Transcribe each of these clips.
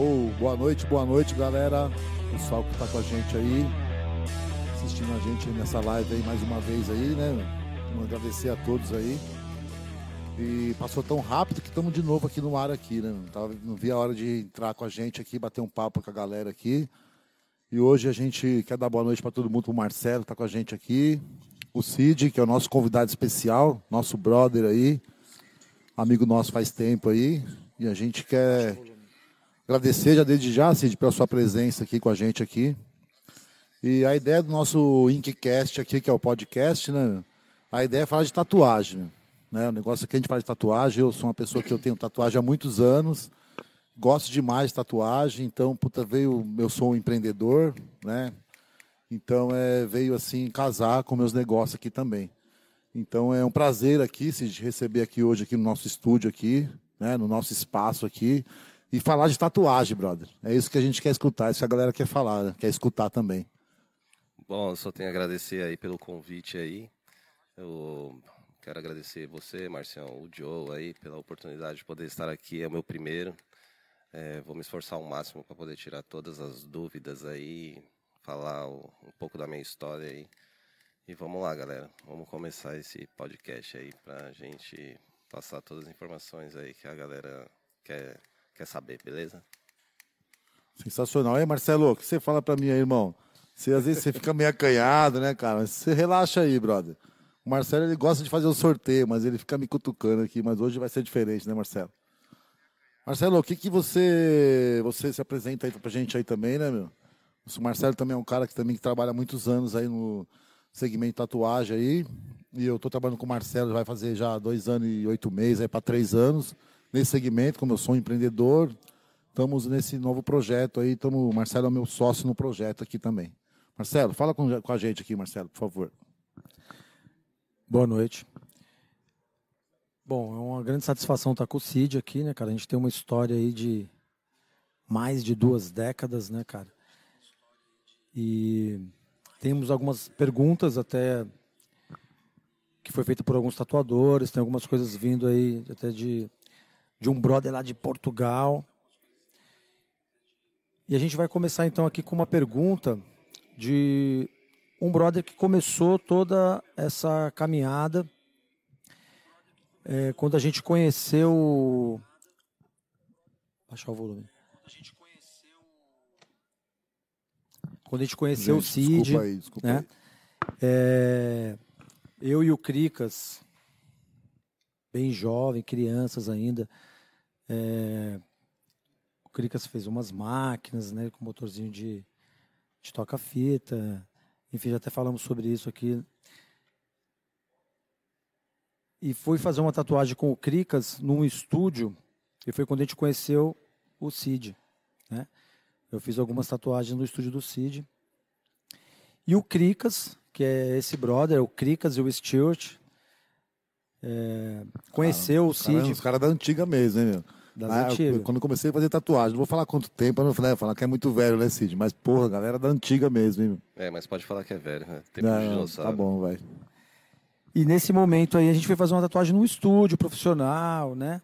Oh, boa noite, boa noite, galera. Pessoal que tá com a gente aí, assistindo a gente nessa live aí mais uma vez aí, né? Vamos agradecer a todos aí. E passou tão rápido que estamos de novo aqui no ar aqui, né? Não, não vi a hora de entrar com a gente aqui, bater um papo com a galera aqui. E hoje a gente quer dar boa noite para todo mundo, o Marcelo tá com a gente aqui, o Cid, que é o nosso convidado especial, nosso brother aí, amigo nosso faz tempo aí, e a gente quer agradecer já desde já, Cid, pela sua presença aqui com a gente aqui. E a ideia do nosso Inkcast aqui, que é o podcast, né? A ideia é falar de tatuagem, né? O negócio aqui a gente fala de tatuagem, eu sou uma pessoa que eu tenho tatuagem há muitos anos, gosto demais de tatuagem, então, puta, veio, eu sou um empreendedor, né? Então, é, veio assim casar com meus negócios aqui também. Então, é um prazer aqui, se receber aqui hoje aqui no nosso estúdio aqui, né, no nosso espaço aqui e falar de tatuagem, brother. É isso que a gente quer escutar, é isso que a galera quer falar, né? quer escutar também. Bom, eu só tenho a agradecer aí pelo convite aí. Eu quero agradecer você, Marcião, o Joe aí pela oportunidade de poder estar aqui, é o meu primeiro. É, vou me esforçar ao máximo para poder tirar todas as dúvidas aí, falar o, um pouco da minha história aí. E vamos lá, galera. Vamos começar esse podcast aí para a gente passar todas as informações aí que a galera quer, quer saber, beleza? Sensacional. Aí, Marcelo, o que você fala para mim aí, irmão? Você, às vezes você fica meio acanhado, né, cara? Você relaxa aí, brother. O Marcelo, ele gosta de fazer o sorteio, mas ele fica me cutucando aqui. Mas hoje vai ser diferente, né, Marcelo? Marcelo, o que, que você, você se apresenta aí pra gente aí também, né, meu? O Marcelo também é um cara que também que trabalha muitos anos aí no segmento tatuagem aí. E eu tô trabalhando com o Marcelo, vai fazer já dois anos e oito meses, aí para três anos, nesse segmento, como eu sou um empreendedor. Estamos nesse novo projeto aí. Tamo, o Marcelo é meu sócio no projeto aqui também. Marcelo, fala com, com a gente aqui, Marcelo, por favor. Boa noite. Bom, é uma grande satisfação estar com o Cid aqui, né, cara? A gente tem uma história aí de mais de duas décadas, né, cara? E temos algumas perguntas até que foi feita por alguns tatuadores, tem algumas coisas vindo aí até de, de um brother lá de Portugal. E a gente vai começar então aqui com uma pergunta de um brother que começou toda essa caminhada é, quando a gente conheceu. Baixar o volume. A gente conheceu. Quando a gente conheceu gente, o Cid. Desculpa aí, desculpa né? aí. É, eu e o Cricas, bem jovem, crianças ainda. É, o Cricas fez umas máquinas, né, com motorzinho de, de toca-fita. Enfim, já até falamos sobre isso aqui e fui fazer uma tatuagem com o Cricas num estúdio, e foi quando a gente conheceu o Cid. Né? Eu fiz algumas tatuagens no estúdio do Cid. E o Cricas, que é esse brother, o Cricas e o Stuart, é, conheceu ah, o Cid. Cara, os caras da antiga mesmo, hein, meu? Das ah, antigas. Quando eu comecei a fazer tatuagem, não vou falar quanto tempo, eu não falei, falar que é muito velho, né, Cid? Mas, porra, galera da antiga mesmo, hein? É, mas pode falar que é velho, né? Tempo não, de Tá bom, vai. E nesse momento aí a gente foi fazer uma tatuagem no estúdio profissional, né?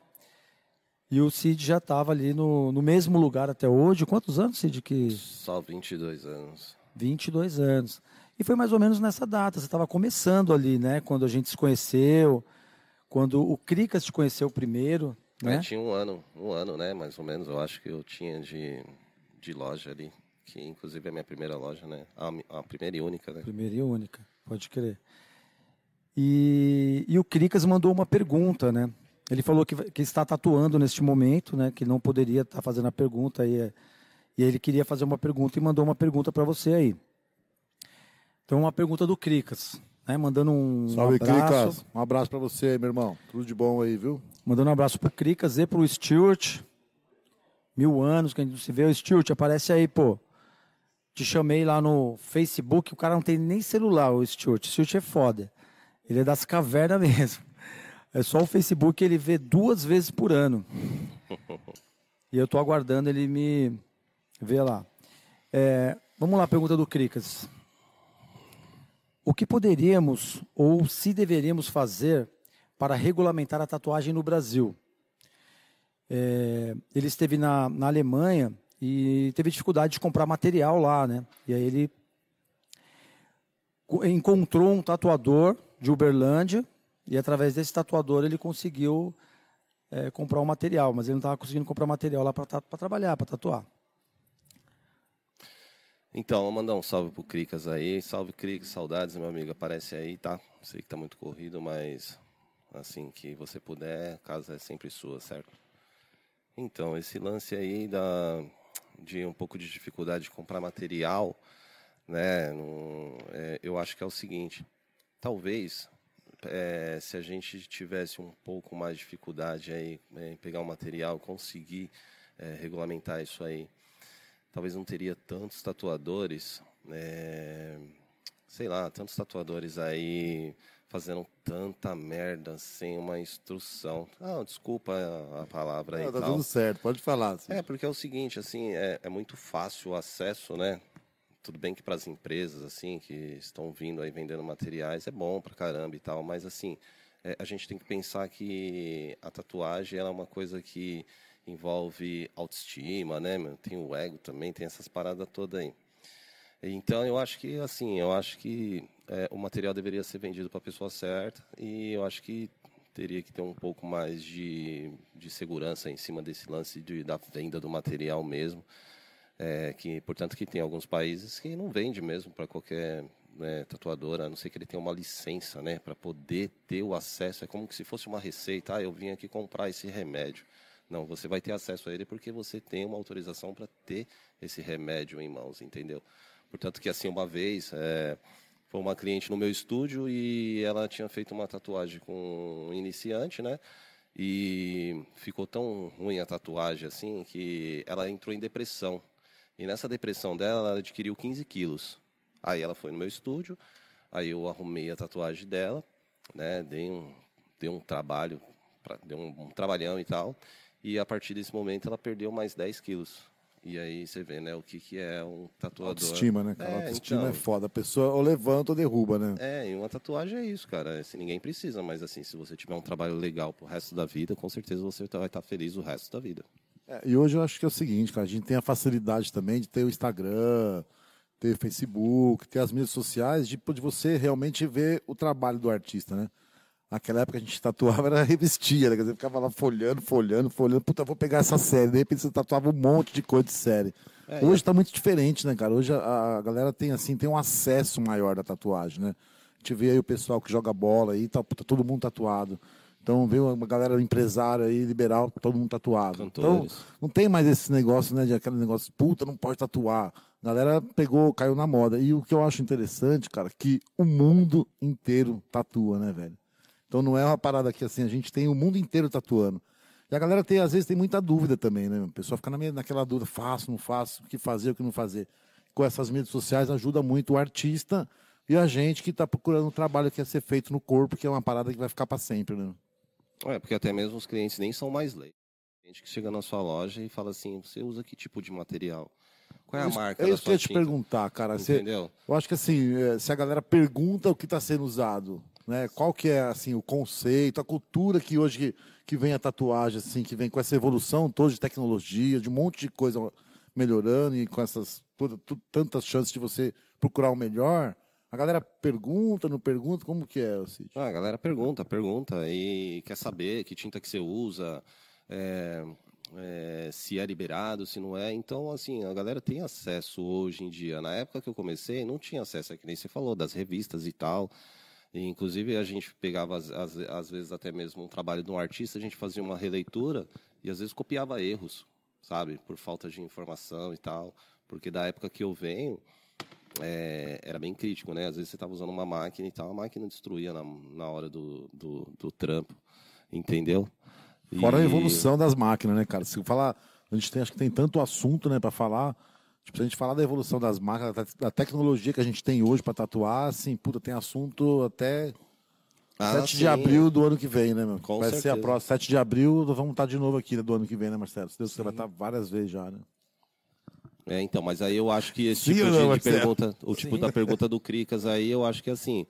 E o Cid já estava ali no, no mesmo lugar até hoje. Quantos anos, Cid? Que... Só 22 anos. 22 anos. E foi mais ou menos nessa data. Você estava começando ali, né? Quando a gente se conheceu, quando o Cricas te conheceu primeiro. Né? É, tinha um ano, um ano, né? Mais ou menos. Eu acho que eu tinha de, de loja ali. Que inclusive é a minha primeira loja, né? A, a primeira e única, né? Primeira e única, pode crer. E, e o Cricas mandou uma pergunta, né? Ele falou que, que está tatuando neste momento, né? Que não poderia estar fazendo a pergunta e, e ele queria fazer uma pergunta e mandou uma pergunta para você aí. Então uma pergunta do Cricas, né? Mandando um Salve, abraço. Cricas. Um abraço para você, meu irmão. Tudo de bom aí, viu? Mandando um abraço pro Cricas e pro Stuart. Mil anos que a gente não se vê. O Stuart, aparece aí, pô. Te chamei lá no Facebook. O cara não tem nem celular, o Stuart. O Stuart é foda. Ele é das cavernas mesmo. É só o Facebook ele vê duas vezes por ano. E eu estou aguardando ele me ver lá. É, vamos lá, pergunta do Cricas. O que poderíamos ou se deveríamos fazer para regulamentar a tatuagem no Brasil? É, ele esteve na, na Alemanha e teve dificuldade de comprar material lá, né? E aí ele encontrou um tatuador de Uberlândia e através desse tatuador ele conseguiu é, comprar o um material, mas ele não estava conseguindo comprar material lá para trabalhar, para tatuar. Então, vou mandar um salve pro Cricas aí. Salve, Cricas, saudades, meu amigo. Aparece aí, tá? Sei que tá muito corrido, mas assim que você puder, a casa é sempre sua, certo? Então, esse lance aí da, de um pouco de dificuldade de comprar material, né? É, eu acho que é o seguinte: talvez é, se a gente tivesse um pouco mais de dificuldade aí é, em pegar o material, conseguir é, regulamentar isso aí talvez não teria tantos tatuadores, é, sei lá, tantos tatuadores aí fazendo tanta merda sem uma instrução. Ah, desculpa a, palavra aí. Não, tá tal. tudo certo, pode falar. Assim. É, porque é o seguinte, assim, é, é muito fácil o acesso, né? Tudo bem que para as empresas, assim, que estão vindo aí vendendo materiais, é bom pra caramba e tal, mas assim, é, a gente tem que pensar que a tatuagem é uma coisa que envolve autoestima, né? Tem o ego também, tem essas paradas todas aí. Então eu acho que assim, eu acho que é, o material deveria ser vendido para a pessoa certa e eu acho que teria que ter um pouco mais de, de segurança em cima desse lance de, da venda do material mesmo. É, que portanto que tem alguns países que não vende mesmo para qualquer né, tatuadora, a não ser que ele tenha uma licença, né, para poder ter o acesso. É como se fosse uma receita. Ah, eu vim aqui comprar esse remédio. Não, você vai ter acesso a ele porque você tem uma autorização para ter esse remédio em mãos, entendeu? Portanto, que assim, uma vez, é, foi uma cliente no meu estúdio e ela tinha feito uma tatuagem com um iniciante, né? E ficou tão ruim a tatuagem assim que ela entrou em depressão. E nessa depressão dela, ela adquiriu 15 quilos. Aí ela foi no meu estúdio, aí eu arrumei a tatuagem dela, né? Dei um, dei um trabalho, dei um, um trabalhão e tal. E a partir desse momento ela perdeu mais 10 quilos. E aí você vê, né, o que, que é um tatuador. Autoestima, né? Cara? É, autoestima então, é foda. A pessoa ou levanta ou derruba, né? É, e uma tatuagem é isso, cara. Assim, ninguém precisa, mas assim, se você tiver um trabalho legal pro resto da vida, com certeza você vai estar feliz o resto da vida. É, e hoje eu acho que é o seguinte, cara, a gente tem a facilidade também de ter o Instagram, ter o Facebook, ter as mídias sociais, de, de você realmente ver o trabalho do artista, né? Naquela época a gente tatuava, era revistia, né? Quer dizer, ficava lá folhando, folhando, folhando. Puta, vou pegar essa série. De repente você tatuava um monte de coisa de série. É, Hoje está muito diferente, né, cara? Hoje a, a, galera tem, assim, tem um acesso maior da tatuagem, né? A gente vê aí o pessoal que joga bola aí, tá, puta, todo mundo tatuado. Então vê uma galera empresária aí, liberal, todo mundo tatuado. Cantores. Então não tem mais esse negócio, né? De aquele negócio, puta, não pode tatuar. A galera pegou, caiu na moda. E o que eu acho interessante, cara, que o mundo inteiro tatua, né, velho? Então não é uma parada que assim, a gente tem o mundo inteiro tatuando. E a galera tem, às vezes, tem muita dúvida também, né? A pessoa fica na, naquela dúvida, faço, não faço, o que fazer, o que não fazer. Com essas mídias sociais ajuda muito o artista e a gente que está procurando um trabalho que ia ser feito no corpo, que é uma parada que vai ficar para sempre, né? É, porque até mesmo os clientes nem são mais leigos. Gente que chega na sua loja e fala assim, você usa que tipo de material? Qual é a marca é isso que eu ia te perguntar, cara. Entendeu? Você, eu acho que assim, é, se a galera pergunta o que está sendo usado, né? Qual que é assim o conceito, a cultura que hoje que, que vem a tatuagem assim, que vem com essa evolução toda de tecnologia, de um monte de coisa melhorando e com essas toda, tantas chances de você procurar o melhor. A galera pergunta, não pergunta, como que é, Cid? Ah, a galera pergunta, pergunta e quer saber que tinta que você usa, é, é, se é liberado, se não é. Então, assim, a galera tem acesso hoje em dia. Na época que eu comecei, não tinha acesso, é que nem você falou, das revistas e tal. E, inclusive, a gente pegava, às, às, às, vezes, até mesmo um trabalho de um artista, a gente fazia uma releitura e, às vezes, copiava erros, sabe? Por falta de informação e tal. Porque da época que eu venho, é, era bem crítico, né? Às vezes você estava usando uma máquina e tal, a máquina destruía na, na hora do, do, do trampo, entendeu? Fora e... a evolução das máquinas, né, cara? Se falar, a gente tem, acho que tem tanto assunto, né, para falar. Tipo, se a gente falar da evolução das marcas, da tecnologia que a gente tem hoje para tatuar, assim, puta, tem assunto até ah, 7 sim. de abril do ano que vem, né, meu? Com vai certeza. ser a próxima. 7 de abril, vamos estar de novo aqui né, do ano que vem, né, Marcelo? Se Deus quiser, vai estar várias vezes já, né? É, então, mas aí eu acho que esse tipo de, de pergunta, o tipo Sim. da pergunta do Cricas aí, eu acho que assim,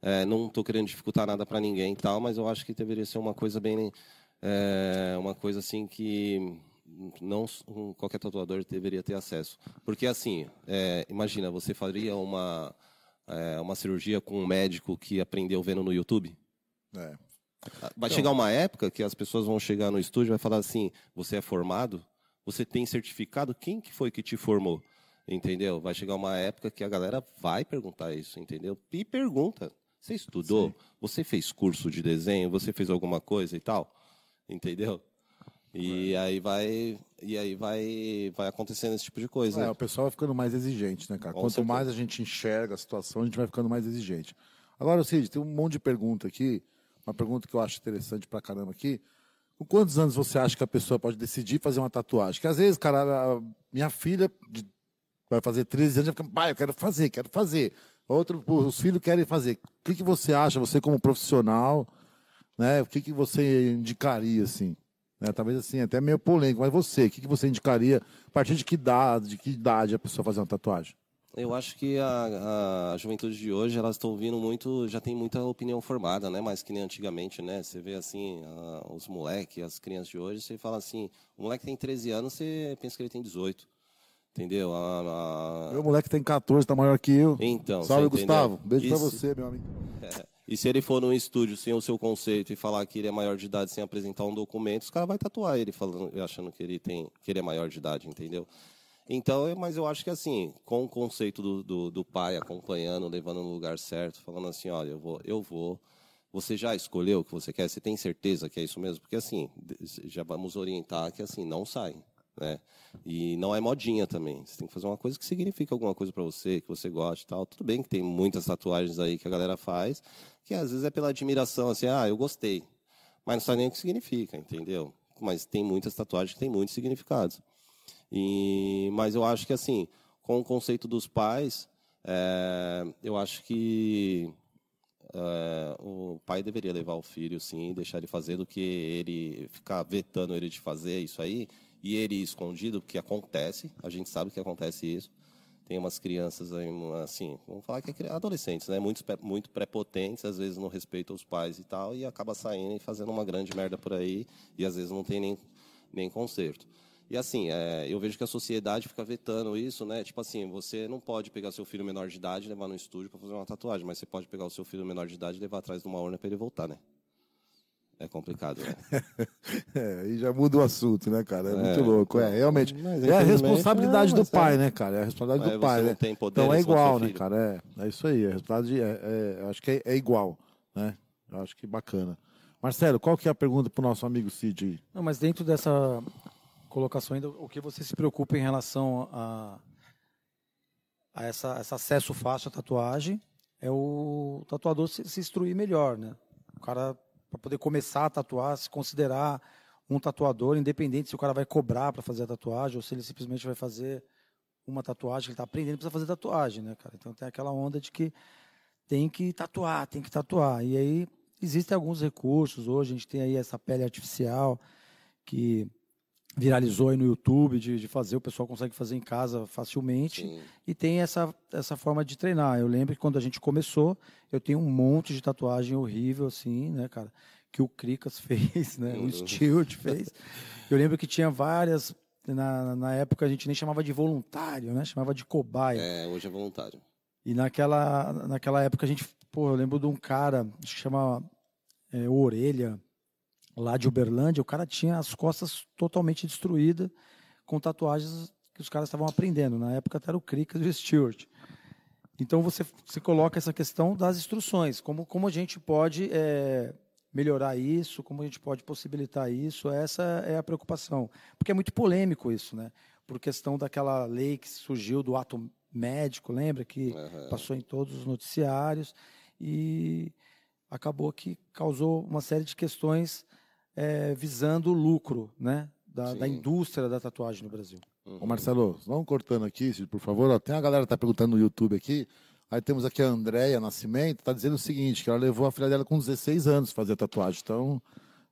é, não estou querendo dificultar nada para ninguém e tal, mas eu acho que deveria ser uma coisa bem, é, uma coisa assim que não qualquer tatuador deveria ter acesso. Porque, assim, é, imagina, você faria uma, é, uma cirurgia com um médico que aprendeu vendo no YouTube? É. Vai então, chegar uma época que as pessoas vão chegar no estúdio e vai falar assim, você é formado? Você tem certificado? Quem que foi que te formou? Entendeu? Vai chegar uma época que a galera vai perguntar isso, entendeu? E pergunta. Você estudou? Sim. Você fez curso de desenho? Você fez alguma coisa e tal? Entendeu? E é. aí vai e aí vai vai acontecendo esse tipo de coisa. É, né? o pessoal vai ficando mais exigente, né, cara? Com Quanto certeza. mais a gente enxerga a situação, a gente vai ficando mais exigente. Agora, Cid, tem um monte de pergunta aqui, uma pergunta que eu acho interessante pra caramba aqui. Com quantos anos você acha que a pessoa pode decidir fazer uma tatuagem? Que às vezes, cara, minha filha vai fazer 13 anos, fica, pai, eu quero fazer, quero fazer. Outro, os filhos querem fazer. O que, que você acha, você como profissional, né? O que, que você indicaria, assim? Né? Talvez assim, até meio polêmico, mas você, o que, que você indicaria? A partir de que idade, de que idade a pessoa fazer uma tatuagem? Eu acho que a, a juventude de hoje, elas estão vindo muito, já tem muita opinião formada, né? Mais que nem antigamente, né? Você vê assim, a, os moleques, as crianças de hoje, você fala assim, o moleque tem 13 anos, você pensa que ele tem 18. Entendeu? A, a... Meu moleque tem 14, tá maior que eu. Então. Salve, Gustavo. Beijo Isso... pra você, meu amigo. É. E se ele for num estúdio sem o seu conceito e falar que ele é maior de idade sem apresentar um documento, os caras vão tatuar ele falando, achando que ele tem, que ele é maior de idade, entendeu? Então, mas eu acho que assim, com o conceito do, do, do pai acompanhando, levando no lugar certo, falando assim, olha, eu vou, eu vou. Você já escolheu o que você quer? Você tem certeza que é isso mesmo? Porque assim, já vamos orientar que assim não sai né? E não é modinha também. Você tem que fazer uma coisa que significa alguma coisa para você, que você gosta e tal. Tudo bem que tem muitas tatuagens aí que a galera faz, que às vezes é pela admiração, assim, ah, eu gostei. Mas não sabe nem o que significa, entendeu? Mas tem muitas tatuagens que têm muitos significados. E, mas eu acho que, assim, com o conceito dos pais, é, eu acho que é, o pai deveria levar o filho, sim, deixar ele fazer, do que ele ficar vetando ele de fazer isso aí e ele escondido, porque acontece, a gente sabe que acontece isso. Tem umas crianças assim, vamos falar que é adolescentes, né? Muito, muito prepotentes, às vezes não respeitam os pais e tal, e acaba saindo e fazendo uma grande merda por aí, e às vezes não tem nem, nem conserto. E assim, é, eu vejo que a sociedade fica vetando isso, né? Tipo assim, você não pode pegar seu filho menor de idade e levar no estúdio para fazer uma tatuagem, mas você pode pegar o seu filho menor de idade e levar atrás de uma urna para ele voltar, né? É complicado, né? é, aí já muda o assunto, né, cara? É, é muito louco. É, realmente. é a responsabilidade é, do pai, é. né, cara? É a responsabilidade do pai, né? então é igual, né, cara? É, é isso aí. A responsabilidade é, é acho que é, igual, né? Eu acho que bacana. Marcelo, qual que é a pergunta para o nosso amigo Cid? Não, mas dentro dessa colocação ainda, o que você se preocupa em relação a, a essa, esse acesso fácil à tatuagem é o tatuador se, se instruir melhor, né? O cara para poder começar a tatuar, se considerar um tatuador, independente se o cara vai cobrar para fazer a tatuagem ou se ele simplesmente vai fazer uma tatuagem, ele está aprendendo, precisa fazer tatuagem, né, cara? Então tem aquela onda de que tem que tatuar, tem que tatuar. E aí existem alguns recursos hoje, a gente tem aí essa pele artificial que viralizou aí no YouTube de, de, fazer, o pessoal consegue fazer em casa facilmente Sim. e tem essa, essa forma de treinar. Eu lembro que quando a gente começou, eu tenho um monte de tatuagem horrível assim, né, cara, que o Cricas fez, né, o Stewart fez. Eu lembro que tinha várias na, na época a gente nem chamava de voluntário, né, chamava de cobaia. É, hoje é voluntário. E naquela naquela época a gente, pô, eu lembro de um cara, acho que chama é, Orelha, lá de Uberlândia, o cara tinha as costas totalmente destruídas com tatuagens que os caras estavam aprendendo. Na época até era o Cricas e o Stewart. Então você, você coloca essa questão das instruções, como, como a gente pode é, melhorar isso, como a gente pode possibilitar isso, essa é a preocupação. Porque é muito polêmico isso, né? Por questão daquela lei que surgiu do ato médico, lembra? Que uhum. passou em todos os noticiários e acabou que causou uma série de questões é, visando o lucro né, da, da, indústria da tatuagem no Brasil. Uhum. Ô Marcelo, vamos cortando aqui, por favor. Tem a galera que está perguntando no YouTube aqui. Aí temos aqui a Andréia Nascimento, está dizendo o seguinte, que ela levou a filha dela com 16 anos fazer tatuagem. Então,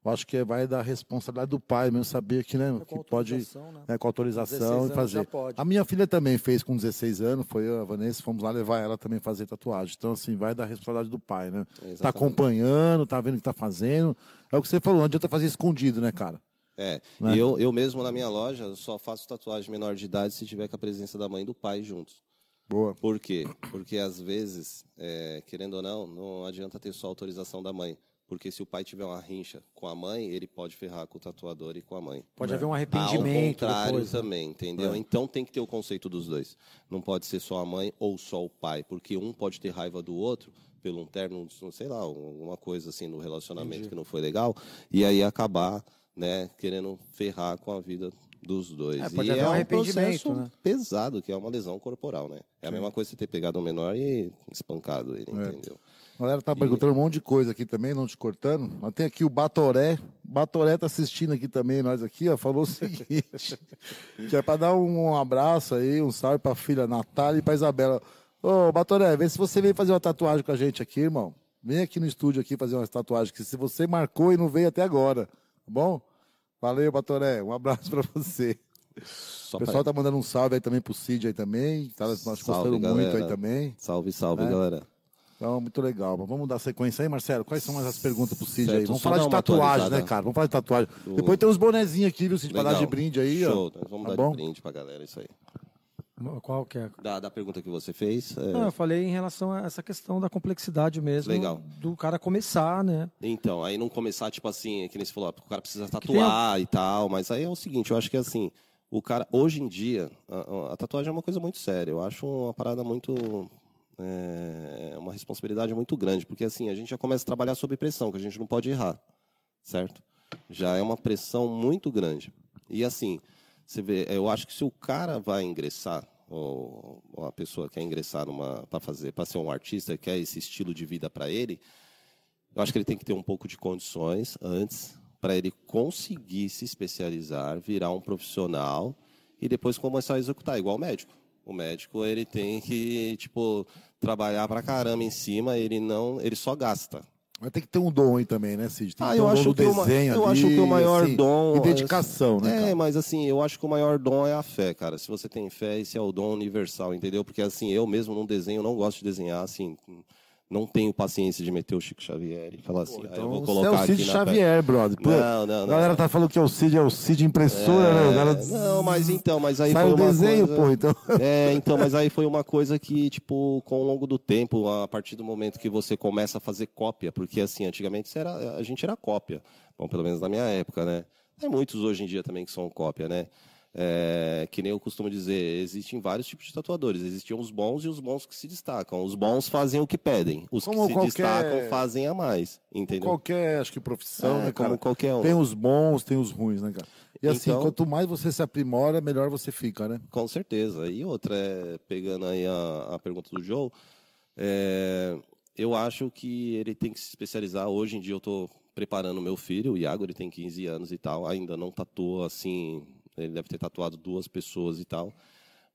eu acho que vai da responsabilidade do pai mesmo saber que, né, é que pode, né? né? com autorização e fazer. A minha filha também fez com 16 anos, foi a Vanessa, fomos lá levar ela também fazer tatuagem. Então, assim, vai da responsabilidade do pai, né? Está acompanhando, está vendo o que está fazendo. É o que você falou, não adianta fazer escondido, né, cara? É, Né? e eu, eu mesmo na minha loja eu só faço tatuagem menor de idade se tiver com a presença da mãe e do pai juntos. Boa. Por quê? Porque às vezes, é, querendo ou não, não adianta ter só autorização da mãe. Porque se o pai tiver uma rincha com a mãe, ele pode ferrar com o tatuador e com a mãe. Pode haver um Ao arrependimento contrário depois. né? também, entendeu? Então tem que ter o conceito dos dois. Não pode ser só a mãe ou só o pai, porque um pode ter raiva do outro pelo um termo, sei lá, alguma coisa assim no relacionamento que não foi legal, e aí acabar, né, querendo ferrar com a vida dos dois. É, pode e haver é um arrependimento, processo né? pesado, que é uma lesão corporal, né? É a mesma coisa você ter pegado um menor e espancado ele, entendeu? A galera tá perguntando um monte de coisa aqui também, não te cortando. Mas tem aqui o Batoré. Batoré tá assistindo aqui também, nós aqui, ó. Falou o seguinte: que é pra dar um abraço aí, um salve pra filha Natália e pra Isabela. Ô, Batoré, vê se você vem fazer uma tatuagem com a gente aqui, irmão. Vem aqui no estúdio aqui fazer uma tatuagem, que se você marcou e não veio até agora, tá bom? Valeu, Batoré. Um abraço pra você. Só O pra- pessoal tá mandando um salve aí também pro Cid aí também. Tá nós Salve, gostando muito aí também. Salve, salve, É. galera. Então, muito legal. Mas Vamos dar sequência aí, Marcelo. Quais são mais as perguntas pro Cid Certo, aí? Vamos falar de tatuagem, né, cara? Vamos falar de tatuagem. Do- Depois tem uns bonezinhos aqui, viu, Cid? Pra dar Legal. de brinde aí, ó. Show, nós vamos Tá dar bom? de brinde pra galera, isso aí. Qual que é? Da, da pergunta que você fez, é, Não, eu falei em relação a essa questão da complexidade mesmo. Legal. Do cara começar, né? Então, aí não começar, tipo assim, que nem você falou, ó, o cara precisa tem tatuar e tal, mas aí é o seguinte, eu acho que assim, o cara, hoje em dia, a, a tatuagem é uma coisa muito séria, eu acho uma parada muito, é, uma responsabilidade muito grande, porque assim, a gente já começa a trabalhar sob pressão, que a gente não pode errar, certo? Já é uma pressão muito grande. E assim, você vê, eu acho que se o cara vai ingressar, ou ou a pessoa quer ingressar numa para fazer, para ser um artista, quer esse estilo de vida para ele, eu acho que ele tem que ter um pouco de condições antes para ele conseguir se especializar, virar um profissional e depois começar a executar, igual médico. O médico ele tem que tipo trabalhar pra caramba em cima, ele não, ele só gasta. Mas tem que ter um dom aí também, né, Cid? Tem que Ah, eu um acho que desenho eu ali, acho que o maior assim, dom E dedicação, né, É, cara? mas assim, eu acho que o maior dom é a fé, cara. Se você tem fé, esse é o dom universal, entendeu? Porque assim, eu mesmo não desenho, não gosto de desenhar, assim, não tenho paciência de meter o Chico Xavier e falar assim, ah, eu vou Então, colocar você é o Cid aqui na. Xavier, brother. Pô, Não, não, A não. galera tá falando que é o Cid, é o Cid impressora, né? O cara É, Não, mas então, mas aí sai foi o uma desenho, coisa... pô, então. É, então, mas aí foi uma coisa que, tipo, com o longo do tempo, a partir do momento que você começa a fazer cópia, porque assim, antigamente era, a gente era cópia. Bom, pelo menos na minha época, né? Tem muitos hoje em dia também que são cópia, né? É, que nem eu costumo dizer, existem vários tipos de tatuadores. Existiam os bons e os bons que se destacam. Os bons fazem o que pedem. Os Como que se qualquer- destacam fazem a mais. Entendeu? Qualquer, acho que profissão, É, né, como qualquer um. Tem os bons, tem os ruins, né, cara? E assim, Então- quanto mais você se aprimora, melhor você fica, né? Com certeza. E outra, é, pegando aí a, a pergunta do Joe, é, eu acho que ele tem que se especializar. Hoje em dia eu estou preparando meu filho, o Iago, ele tem 15 anos e tal, ainda não tatuou assim, ele deve ter tatuado duas pessoas e tal.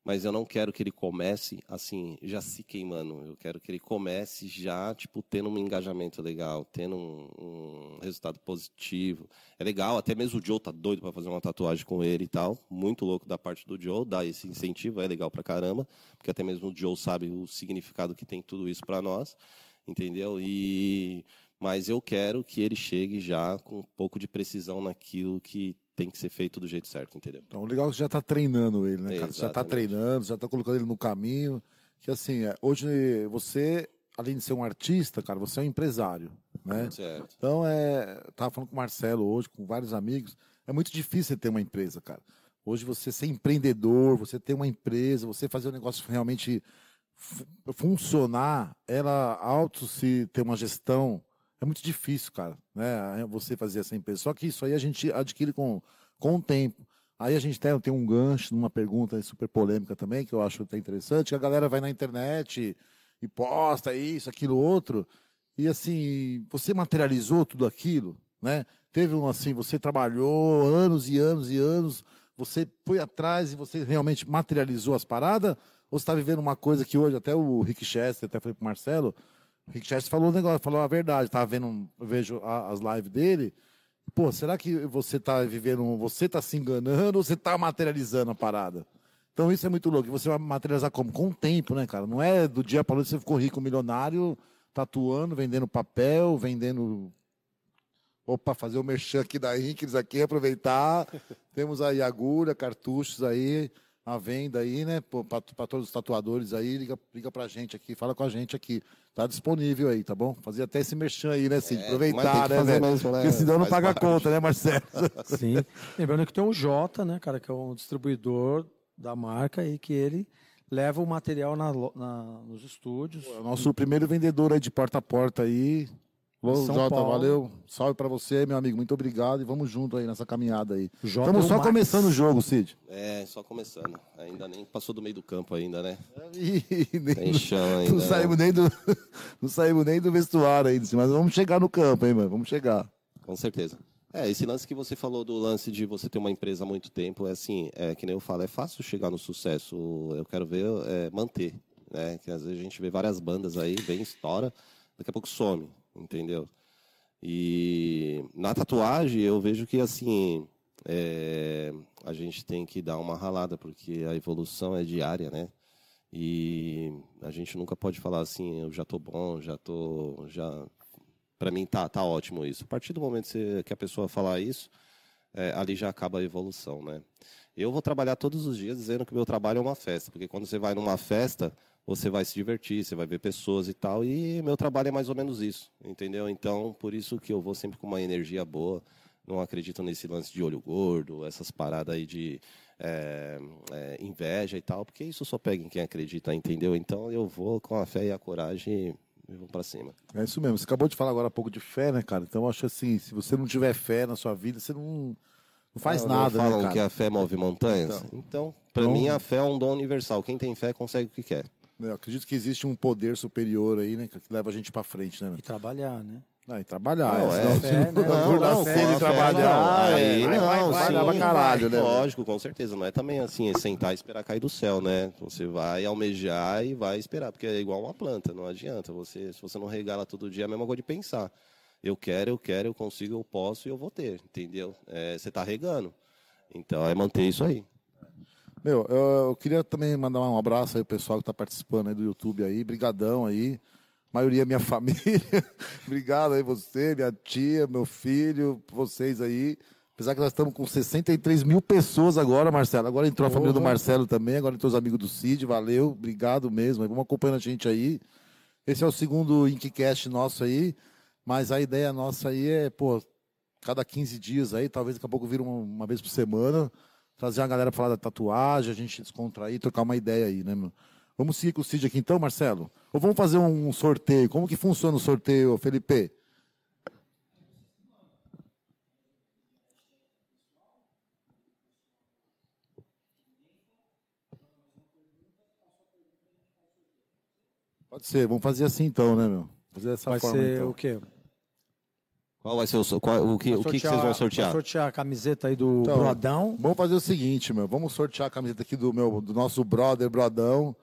Mas eu não quero que ele comece assim, já se queimando. Eu quero que ele comece já, tipo, tendo um engajamento legal, tendo um, um resultado positivo. É legal, até mesmo o Joe tá doido para fazer uma tatuagem com ele e tal. Muito louco da parte do Joe, dar esse incentivo, é legal pra caramba. Porque até mesmo o Joe sabe o significado que tem tudo isso para nós, entendeu? E mas eu quero que ele chegue já com um pouco de precisão naquilo que tem que ser feito do jeito certo, entendeu? Então, o legal é que você já tá treinando ele, né, cara? Você já tá Exatamente. treinando, já tá colocando ele no caminho. Que assim, é, hoje você, além de ser um artista, cara, você é um empresário, né? Certo. Então, é, tava falando com o Marcelo hoje, com vários amigos, é muito difícil ter uma empresa, cara. Hoje você ser empreendedor, você ter uma empresa, você fazer o negócio realmente fu- funcionar, ela auto se ter uma gestão, é muito difícil, cara, né? Você fazer essa empresa. Só que isso aí a gente adquire com, com o tempo. Aí a gente tem, tem um gancho numa pergunta super polêmica também, que eu acho até interessante, que a galera vai na internet e posta isso, aquilo, outro, e assim, você materializou tudo aquilo, né? Teve um assim, você trabalhou anos e anos e anos, você foi atrás e você realmente materializou as paradas? Ou você está vivendo uma coisa que hoje, até o Rick Chester, até falei pro Marcelo, o Rick Chester falou um negócio, falou a verdade, tava vendo, vejo a- as lives dele, pô, será que você está vivendo, você está se enganando ou você está materializando a parada? Então isso é muito louco. Você vai materializar como? Com o tempo, né, cara? Não é do dia para noite você ficou rico, milionário, tatuando, vendendo papel, vendendo Opa, fazer o merchan aqui da Inks aqui, aproveitar. Temos aí agulha, cartuchos aí, à venda aí, né? Para todos os tatuadores aí, liga, liga pra gente aqui, fala com a gente aqui. Tá disponível aí, tá bom? Fazer até esse merchan aí, né, Cid? É, Aproveitar, né? fazer né? mesmo, né? Porque senão não paga a conta, né, Marcelo? Sim. Lembrando que tem o Jota, né, cara, que é um distribuidor da marca e que ele leva o material na na- nos estúdios. É o Nosso primeiro vendedor aí de porta a porta aí. São Jota, Paulo. valeu. Salve pra você, meu amigo. Muito obrigado e vamos junto aí nessa caminhada aí. Jota Estamos é só Max. começando o jogo, Cid. É, só começando. Ainda nem passou do meio do campo ainda, né? Ih, nem- Tem chão ainda. não, saímos nem do, não saímos nem do vestuário ainda, mas vamos chegar no campo, hein, mano? Vamos chegar. Com certeza. É, esse lance que você falou do lance de você ter uma empresa há muito tempo, é assim, é que nem eu falo, é fácil chegar no sucesso. Eu quero ver é, manter, né? Que às vezes a gente vê várias bandas aí, vem estoura, daqui a pouco some, entendeu? E na tatuagem eu vejo que assim é, a gente tem que dar uma ralada porque a evolução é diária, né? E a gente nunca pode falar assim, eu já tô bom, já tô, já para mim tá, tá ótimo isso. A partir do momento que a pessoa falar isso, é, ali já acaba a evolução, né? Eu vou trabalhar todos os dias dizendo que meu trabalho é uma festa, porque quando você vai numa festa, você vai se divertir, você vai ver pessoas e tal, e meu trabalho é mais ou menos isso, entendeu? Então, por isso que eu vou sempre com uma energia boa, não acredito nesse lance de olho gordo, essas paradas aí de é, é, inveja e tal, porque isso só pega em quem acredita, entendeu? Então, eu vou com a fé e a coragem e vou para cima. É isso mesmo. Você acabou de falar agora há pouco de fé, né, cara? Então eu acho assim, se você não tiver fé na sua vida, você não, não faz Não, não nada, falam né, cara? que a fé move montanhas? Então. Então, para Então- mim, a fé é um dom universal. Quem tem fé consegue o que quer. Eu acredito que existe um poder superior aí, né, que leva a gente pra frente, né? meu? E trabalhar, né? Ah, e trabalhar. Não, é, é. Fé? Não, Não, não, não, a fé, trabalhar, não, é, aí não, vai, vai, sim, vai caralho, né? Lógico, com certeza. Não é também assim, é sentar e esperar cair do céu, né? Você vai almejar e vai esperar, porque é igual uma planta, não adianta. Você, se você não regala todo dia, é a mesma coisa de pensar. Eu quero, eu quero, eu consigo, eu posso e eu vou ter, entendeu? É, você está regando. Então, é manter isso aí. Meu, eu, eu queria também mandar um abraço aí pro pessoal que tá participando aí do YouTube aí. Brigadão aí. Maioria é minha família. Obrigado aí você, minha tia, meu filho, vocês aí. Apesar que nós estamos com 63 mil pessoas agora, Marcelo. Agora entrou a família do. Marcelo também, agora entrou os amigos do Cid. Valeu, obrigado mesmo. Vamos acompanhando a gente aí. Esse é o segundo Inkcast nosso aí. Mas a ideia nossa aí é, pô, cada 15 dias aí, talvez daqui a pouco vira uma, uma vez por semana, trazer a galera pra falar da tatuagem, a gente descontrair, trocar uma ideia aí, né, meu? Vamos seguir com o Cid aqui então, Marcelo? Ou vamos fazer um sorteio? Como que funciona o sorteio, Felipe? Pode ser, vamos fazer assim então, né, meu? Fazer dessa Vai forma ser então. o quê? Qual vai ser o, qual- o, que, o que, que vocês vão sortear? Sortear a camiseta aí do Então, Brodão. Vamos fazer o seguinte, meu. Vamos sortear a camiseta aqui do meu, do nosso brother Brodão,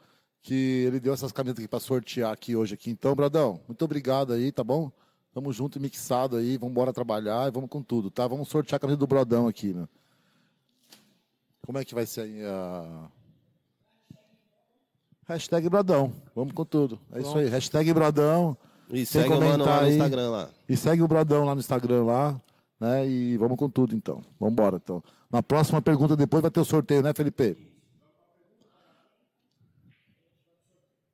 que ele deu essas camisetas aqui para sortear aqui hoje aqui. Então, Brodão, muito obrigado aí, tá bom? Tamo junto e mixado aí, vamos embora trabalhar e vamos com tudo, tá? Vamos sortear a camiseta do Brodão aqui, meu. Como é que vai ser aí a Hashtag Brodão. Vamos com tudo. É isso aí. Hashtag Brodão. E Sem segue o mano lá no aí. Instagram lá. E segue o Bradão lá no Instagram lá, né? E vamos com tudo então. Vamos embora então. Na próxima pergunta depois vai ter o sorteio, né, Felipe?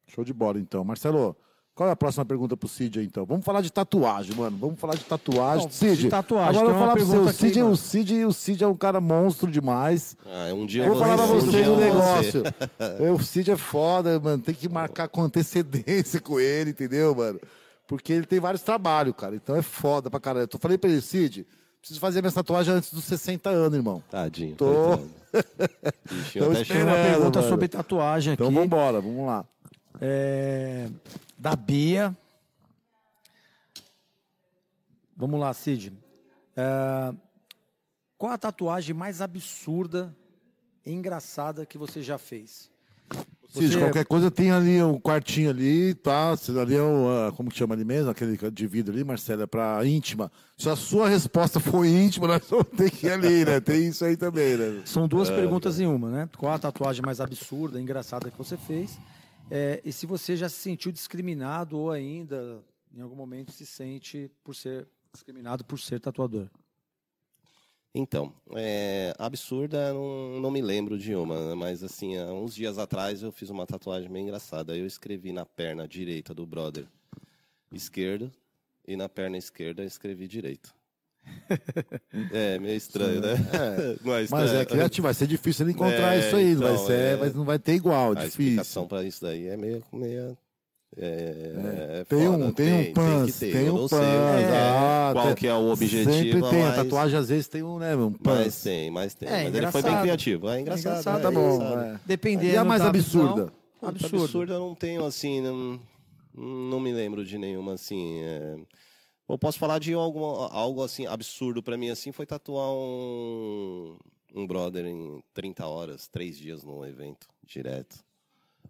Show de bola então. Marcelo, qual é a próxima pergunta pro Cid aí então? Vamos falar de tatuagem, mano. Vamos falar de tatuagem. Não, Cid, de tatuagem, agora eu vou falar pra você, o pergunta aqui, Cid, mano. o Cid, o Cid é um cara monstro demais. Ah, um dia Eu vou falar pra um vocês um você. negócio. o Cid é foda, mano. Tem que marcar com antecedência com ele, entendeu, mano? Porque ele tem vários trabalhos, cara. Então é foda pra caralho. Eu falei pra ele, Cid, preciso fazer minha tatuagem antes dos 60 anos, irmão. Tadinho. Tô. Tô até Tem uma pergunta mano. sobre tatuagem aqui. Então vamos embora, vamos lá. É, da Bia. Vamos lá, Cid. É, qual a tatuagem mais absurda e engraçada que você já fez? Cid, Você- qualquer coisa tem ali um quartinho ali, tá? Ali é o, ah, como que chama ali mesmo? Aquele de vidro ali, Marcelo, é pra íntima. Se a sua resposta for íntima, nós vamos ter que ir ali, né? Tem isso aí também, né? São duas perguntas em uma, né? Qual a tatuagem mais absurda e engraçada que você fez? É, e se você já se sentiu discriminado ou ainda, em algum momento, se sente por ser discriminado por ser tatuador? Então, é, absurda, não, não me lembro de uma, mas assim, há uns dias atrás eu fiz uma tatuagem bem engraçada. Eu escrevi na perna direita do brother esquerdo e na perna esquerda escrevi direito. É, meio estranho, né? É, Não é mas é criativo, vai ser difícil ele encontrar É, isso aí, não vai então, ser, é. mas não vai ter igual, A difícil. explicação para isso daí é meio. meio é, é Tem foda. um, tem, um pans, tem Eu um não pans. sei ah, qual tem- que é o objetivo. Sempre tem, a mas- tatuagem às vezes tem um, né, um Mas pans. tem, mas tem. É, mas ele foi bem engraçado. criativo. É engraçado. engraçado, é tá bom. engraçado. é. Dependendo E a mais da absurda? absurda eu não tenho, assim, não, não me lembro de nenhuma, assim. É. Eu posso falar de alguma, algo, assim, absurdo pra mim, assim, foi tatuar um, um brother em 30 horas, três dias num evento, direto.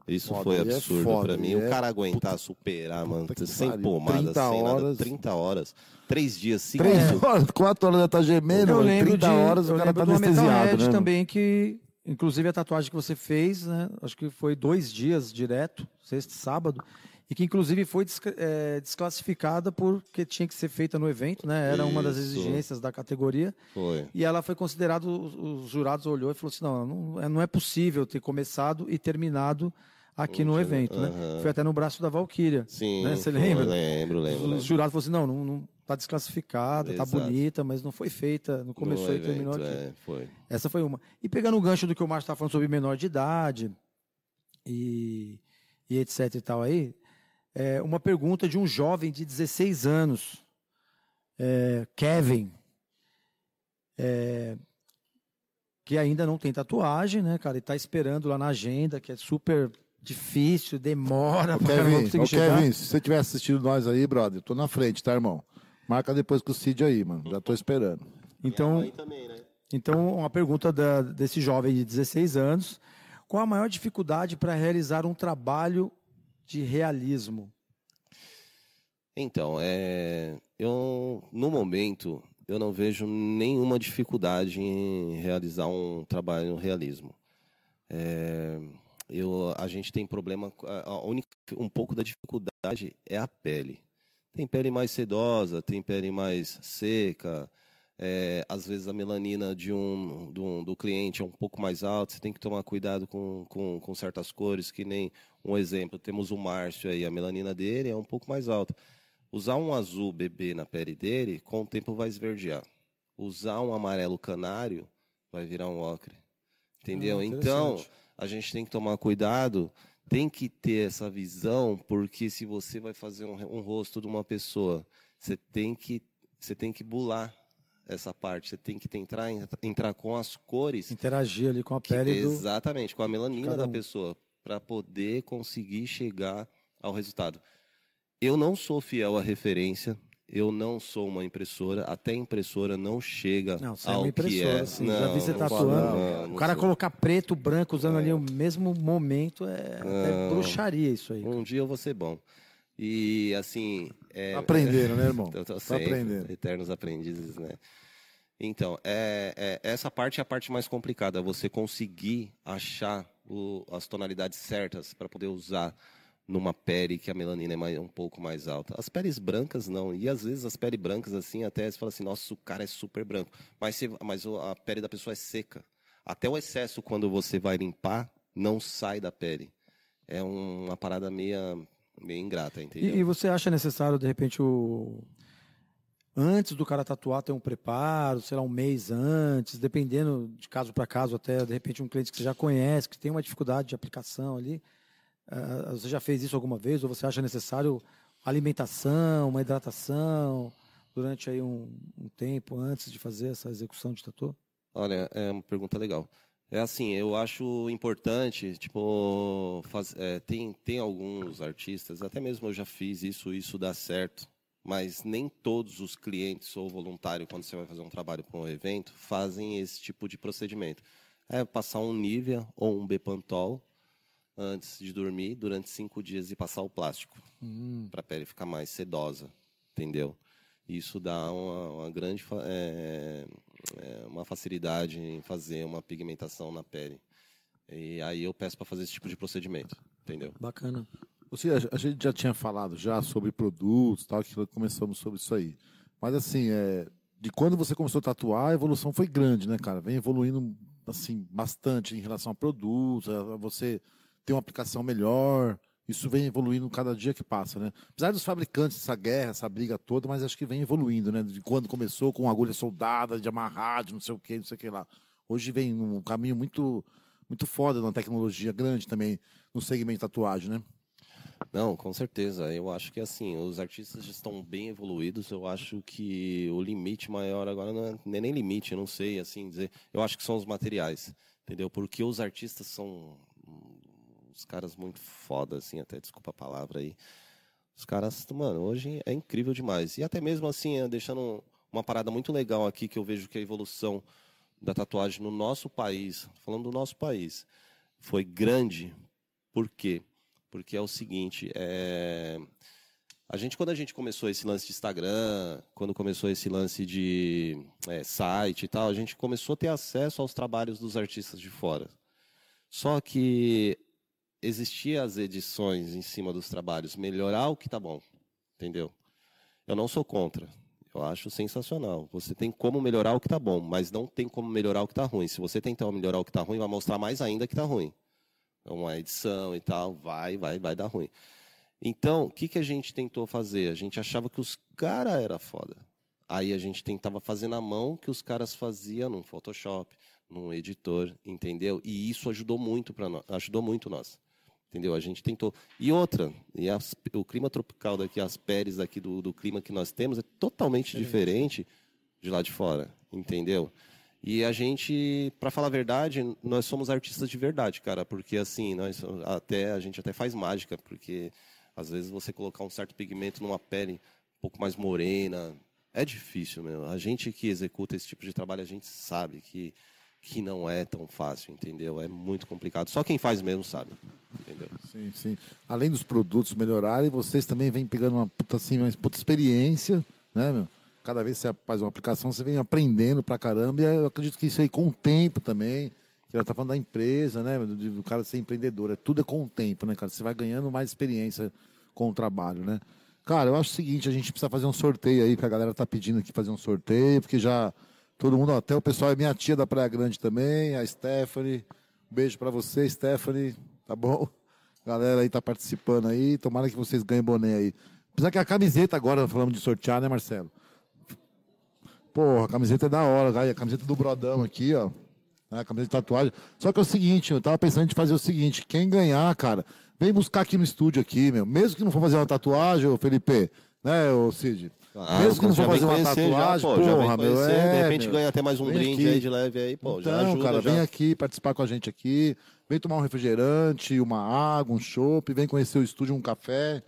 Isso Foda, foi é absurdo foda, pra mim. O é- cara aguentar, superar, mano, Puta sem pariu, pomada, 30 sem nada, horas. 30 horas. Três dias Três seguidos. horas, quatro horas já tá gemendo, eu mano, lembro 30 de, horas eu o cara tá anestesiado, né? também que, inclusive a tatuagem que você fez, né? Acho que foi dois dias direto, sexta e sábado, e que inclusive foi eh, desclassificada porque tinha que ser feita no evento, né? Era uma das Isso. exigências da categoria. Foi. E ela foi considerada, os, os jurados olhou e falou assim, não, não é, é possível ter começado e terminado aqui no evento, né? Foi até no braço da Valkyria. Sim. Né? Você lembra? Lembro, lembro. Os lembro. jurados falaram assim, não, não, não tá desclassificada, tá Exato. bonita, mas não foi feita, não começou No e terminou evento, aqui. É, foi. Essa foi uma. E pegando o gancho do que o Márcio estava falando sobre menor de idade e, e etc e tal aí, é uma pergunta de um jovem de 16 anos, é, Kevin, é, que ainda não tem tatuagem, né, cara? Ele está esperando lá na agenda, que é super difícil, demora Ô, pra Kevin, conseguir ô, chegar. Kevin, se você tiver assistindo nós aí, brother, tô na frente, tá, irmão? Marca depois com o Cid aí, mano. Já tô esperando. Então, também, né? Então, uma pergunta da- desse jovem de 16 anos: qual a maior dificuldade para realizar um trabalho de realismo? Então, é, eu no momento eu não vejo nenhuma dificuldade em realizar um trabalho no realismo. É, eu, a gente tem problema, a única, um pouco da dificuldade é a pele. Tem pele mais sedosa, tem pele mais seca. É, às vezes a melanina de um, do, do cliente é um pouco mais alta, você tem que tomar cuidado com, com, com certas cores, que nem um exemplo, temos o Márcio aí, a melanina dele é um pouco mais alta. Usar um azul bebê na pele dele, com o tempo vai esverdear. Usar um amarelo canário, vai virar um ocre. Entendeu? Ah, então, a gente tem que tomar cuidado, tem que ter essa visão, porque se você vai fazer um, um rosto de uma pessoa, você tem que, você tem que bular essa parte, você tem que tentar entrar com as cores Interagir ali com a que- pele do. Exatamente, com a melanina cada da um. pessoa, para poder conseguir chegar ao resultado. Eu não sou fiel à referência, eu não sou uma impressora, até impressora não chega Não, você é ao uma impressora, que é. sim. Não, Já vi você não tatuando. falo, não, o não cara sou. colocar preto, branco, usando ali o mesmo momento é Não. bruxaria isso aí. Um dia eu vou ser bom. E assim. É, aprendendo, né, irmão? Tá sempre, aprendendo. Eternos aprendizes, né? Então, é, é- essa parte é a parte mais complicada, você conseguir achar o- as tonalidades certas para poder usar numa pele que a melanina é mais- um pouco mais alta. As peles brancas não, e às vezes as peles brancas assim, até você fala assim, nossa, o cara é super branco, mas, você- mas a pele da pessoa é seca. Até o excesso, quando você vai limpar, não sai da pele. É um- uma parada meia, meio ingrata, entendeu? E, e você acha necessário, de repente, o. Antes do cara tatuar, ter um preparo, sei lá, um mês antes, dependendo de caso para caso, até de repente um cliente que você já conhece, que tem uma dificuldade de aplicação ali. ah, você já fez isso alguma vez? Ou você acha necessário alimentação, uma hidratação durante aí um, um tempo antes de fazer essa execução de tatu? Olha, é uma pergunta legal. É assim, eu acho importante, tipo, faz- é, tem, tem alguns artistas, até mesmo eu já fiz isso, isso dá certo, mas nem todos os clientes ou voluntário, quando você vai fazer um trabalho para um evento, fazem esse tipo de procedimento. É passar um Nivea ou um Bepantol antes de dormir, durante cinco dias e passar o plástico, para a pele ficar mais sedosa, entendeu? Isso dá uma, uma grande é, é, uma facilidade em fazer uma pigmentação na pele. E aí eu peço para fazer esse tipo de procedimento, entendeu? Bacana. Você, a, a gente já tinha falado já sobre produtos, tal, que começamos sobre isso aí. Mas assim, é, de quando você começou a tatuar, a evolução foi grande, né, cara? Vem evoluindo assim bastante em relação a produtos, a você ter uma aplicação melhor. Isso vem evoluindo cada dia que passa, né? Apesar dos fabricantes, essa guerra, essa briga toda, mas acho que vem evoluindo, né? De quando começou com agulha soldada, de amarrar, de não sei o que, não sei o que lá. Hoje vem um caminho muito, muito foda, uma tecnologia grande também no segmento de tatuagem, né? Não, com certeza. Eu acho que assim, os artistas já estão bem evoluídos. Eu acho que o limite maior agora não é nem limite, eu não sei assim dizer. Eu acho que são os materiais, entendeu? Porque os artistas são uns caras muito foda, assim, até desculpa a palavra aí. Os caras, mano, hoje é incrível demais. E até mesmo assim, deixando uma parada muito legal aqui que eu vejo que a evolução da tatuagem no nosso país, falando do nosso país, foi grande. Por quê? Porque é o seguinte, é... a gente quando a gente começou esse lance de Instagram, quando começou esse lance de é, site e tal, a gente começou a ter acesso aos trabalhos dos artistas de fora. Só que existia as edições em cima dos trabalhos, melhorar o que está bom, entendeu? Eu não sou contra. Eu acho sensacional. Você tem como melhorar o que está bom, mas não tem como melhorar o que está ruim. Se você tentar melhorar o que está ruim, vai mostrar mais ainda que está ruim. É uma edição e tal, vai, vai, vai dar ruim. Então, o que, que a gente tentou fazer? A gente achava que os caras era foda. Aí a gente tentava fazer na mão que os caras faziam no Photoshop, num editor, entendeu? E isso ajudou muito para nós, ajudou muito nós. Entendeu? A gente tentou. E outra, e as, o clima tropical daqui, as peles daqui do, do clima que nós temos é totalmente é. diferente de lá de fora, entendeu? E a gente, para falar a verdade, nós somos artistas de verdade, cara, porque assim, nós até a gente até faz mágica, porque às vezes você colocar um certo pigmento numa pele um pouco mais morena, é difícil, meu. A gente que executa esse tipo de trabalho, a gente sabe que que não é tão fácil, entendeu? É muito complicado. Só quem faz mesmo sabe, entendeu? Sim, sim. Além dos produtos melhorarem, vocês também vêm pegando uma puta, assim, uma puta experiência, né, meu? Cada vez que você faz uma aplicação, você vem aprendendo pra caramba. E eu acredito que isso aí com o tempo também. Que ela tá falando da empresa, né? Do cara ser empreendedor. É, tudo é com o tempo, né, cara? Você vai ganhando mais experiência com o trabalho, né? Cara, eu acho o seguinte, a gente precisa fazer um sorteio aí, que a galera tá pedindo aqui fazer um sorteio, porque já Todo mundo, até o pessoal, minha tia da Praia Grande também, a Stephanie. Um beijo para você, Stephanie, tá bom? Galera aí tá participando aí, tomara que vocês ganhem boné aí. Apesar que a camiseta agora, falamos de sortear, né, Marcelo? Porra, a camiseta é da hora, a camiseta do Brodão aqui, ó. A camiseta de tatuagem. Só que é o seguinte, eu tava pensando em fazer o seguinte: quem ganhar, cara, vem buscar aqui no estúdio aqui, meu. Mesmo que não for fazer uma tatuagem, ô Felipe, né, ô Cid? Ah, Mesmo que não for fazer uma tatuagem, já, pô, porra, meu, é, de repente meu, ganha até mais um brinde aqui. aí de leve aí, pô, então, já ajuda. cara, já. vem aqui participar com a gente aqui, vem tomar um refrigerante, uma água, um chopp, vem conhecer o estúdio, um café,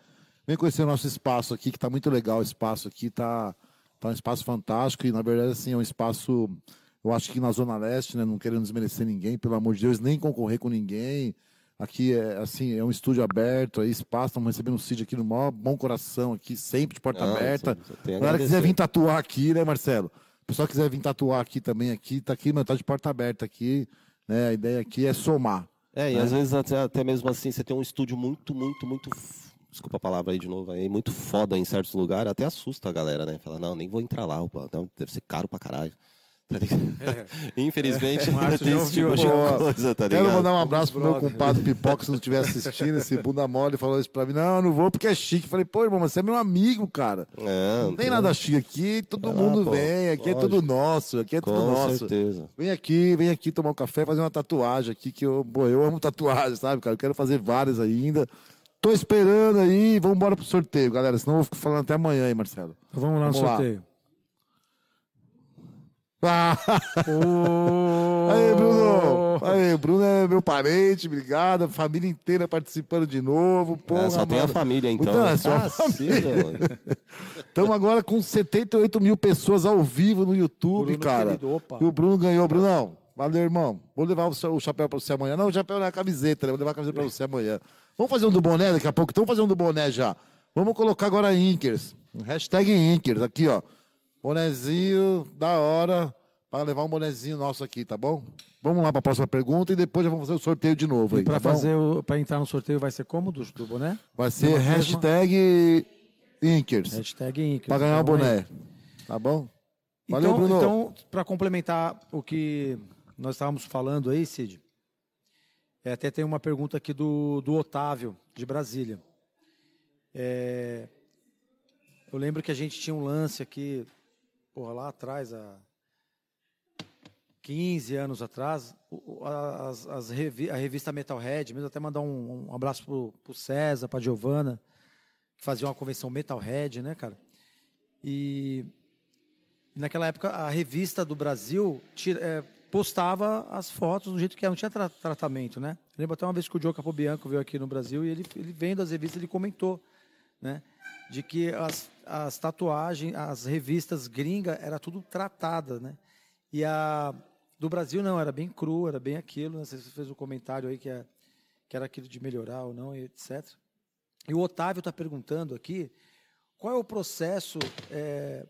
vem conhecer o nosso espaço aqui, que tá muito legal o espaço aqui, tá, tá um espaço fantástico e, na verdade, assim, é um espaço, eu acho que na Zona Leste, né, não querendo desmerecer ninguém, pelo amor de Deus, nem concorrer com ninguém, Aqui é assim, é um estúdio aberto, aí espaço, estamos recebendo o Cid aqui no maior bom coração aqui, sempre de porta Não, aberta. Se galera quiser vir tatuar aqui, né, Marcelo? O pessoal quiser vir tatuar aqui também aqui, tá aqui, mas tá de porta aberta aqui, né? A ideia aqui é somar. É, e né? às vezes até, até mesmo assim, você tem um estúdio muito, muito, muito desculpa a palavra aí de novo, aí, muito foda em certos lugares, até assusta a galera, né? Fala, não, nem vou entrar lá, opa, não, deve ser caro pra caralho. Tá é. Infelizmente, é. tem esse tipo de coisa, tá ligado? Quero mandar um abraço pro meu compadre Pipoca, se não estiver assistindo, esse bunda mole falou isso pra mim. Não, não vou porque é chique. Falei, pô, irmão, você é meu amigo, cara. É, não, tem nada chique aqui, todo ah, mundo pô, vem, aqui lógico. é tudo nosso, aqui é tudo Com nosso. certeza. Vem aqui, vem aqui tomar um café, fazer uma tatuagem aqui, que eu, pô, eu amo tatuagem, sabe, cara? Eu quero fazer várias ainda. Tô esperando aí, vamos embora pro sorteio, galera. Senão eu vou ficar falando até amanhã aí, Marcelo. Então vamos lá no sorteio. Ah. Aí, Bruno! Aí, Bruno é meu parente, obrigado. Família inteira participando de novo. Porra, é, só tem a família, então. então é só ah, Estamos agora com 78 mil pessoas ao vivo no YouTube, cara. Querido, e o Bruno ganhou. Brunão, valeu, irmão. Vou levar o, seu, o chapéu para você amanhã. Não, o chapéu é a camiseta, né? Vou levar a camiseta para você amanhã. Vamos fazer um do boné daqui a pouco? Então vamos fazer um do boné já. Vamos colocar agora Inkers. Hashtag Inkers, aqui, ó. Bonezinho, da hora, para levar um bonezinho nosso aqui, tá bom? Vamos lá para a próxima pergunta e depois já vamos fazer o sorteio de novo. E para tá fazer para entrar no sorteio vai ser como do, do boné? Vai ser hashtag Inkers. Hashtag Inkers. Para ganhar o boné. Tá bom? Valeu, então, Bruno. Então, para complementar o que nós estávamos falando aí, Cid, é, até tem uma pergunta aqui do, do Otávio, de Brasília. É, eu lembro que a gente tinha um lance aqui, lá atrás, há 15 anos atrás, as, as revi a revista Metalhead, mesmo até mandar um, um abraço pro, pro César, pra Giovana, que fazia uma convenção Metalhead, né, cara? E naquela época a revista do Brasil tira, é, postava as fotos do jeito que era, não tinha tra tratamento, né? Eu lembro até uma vez que o Joe Capobianco veio aqui no Brasil e ele, ele vendo as revistas, ele comentou, né? De que as, as tatuagens, as revistas gringas, era tudo tratada, né? E a do Brasil não, era bem cru, era bem aquilo, né? Você fez um comentário aí que, é, que era aquilo de melhorar ou não, etc. E o Otávio está perguntando aqui, qual é o processo... É,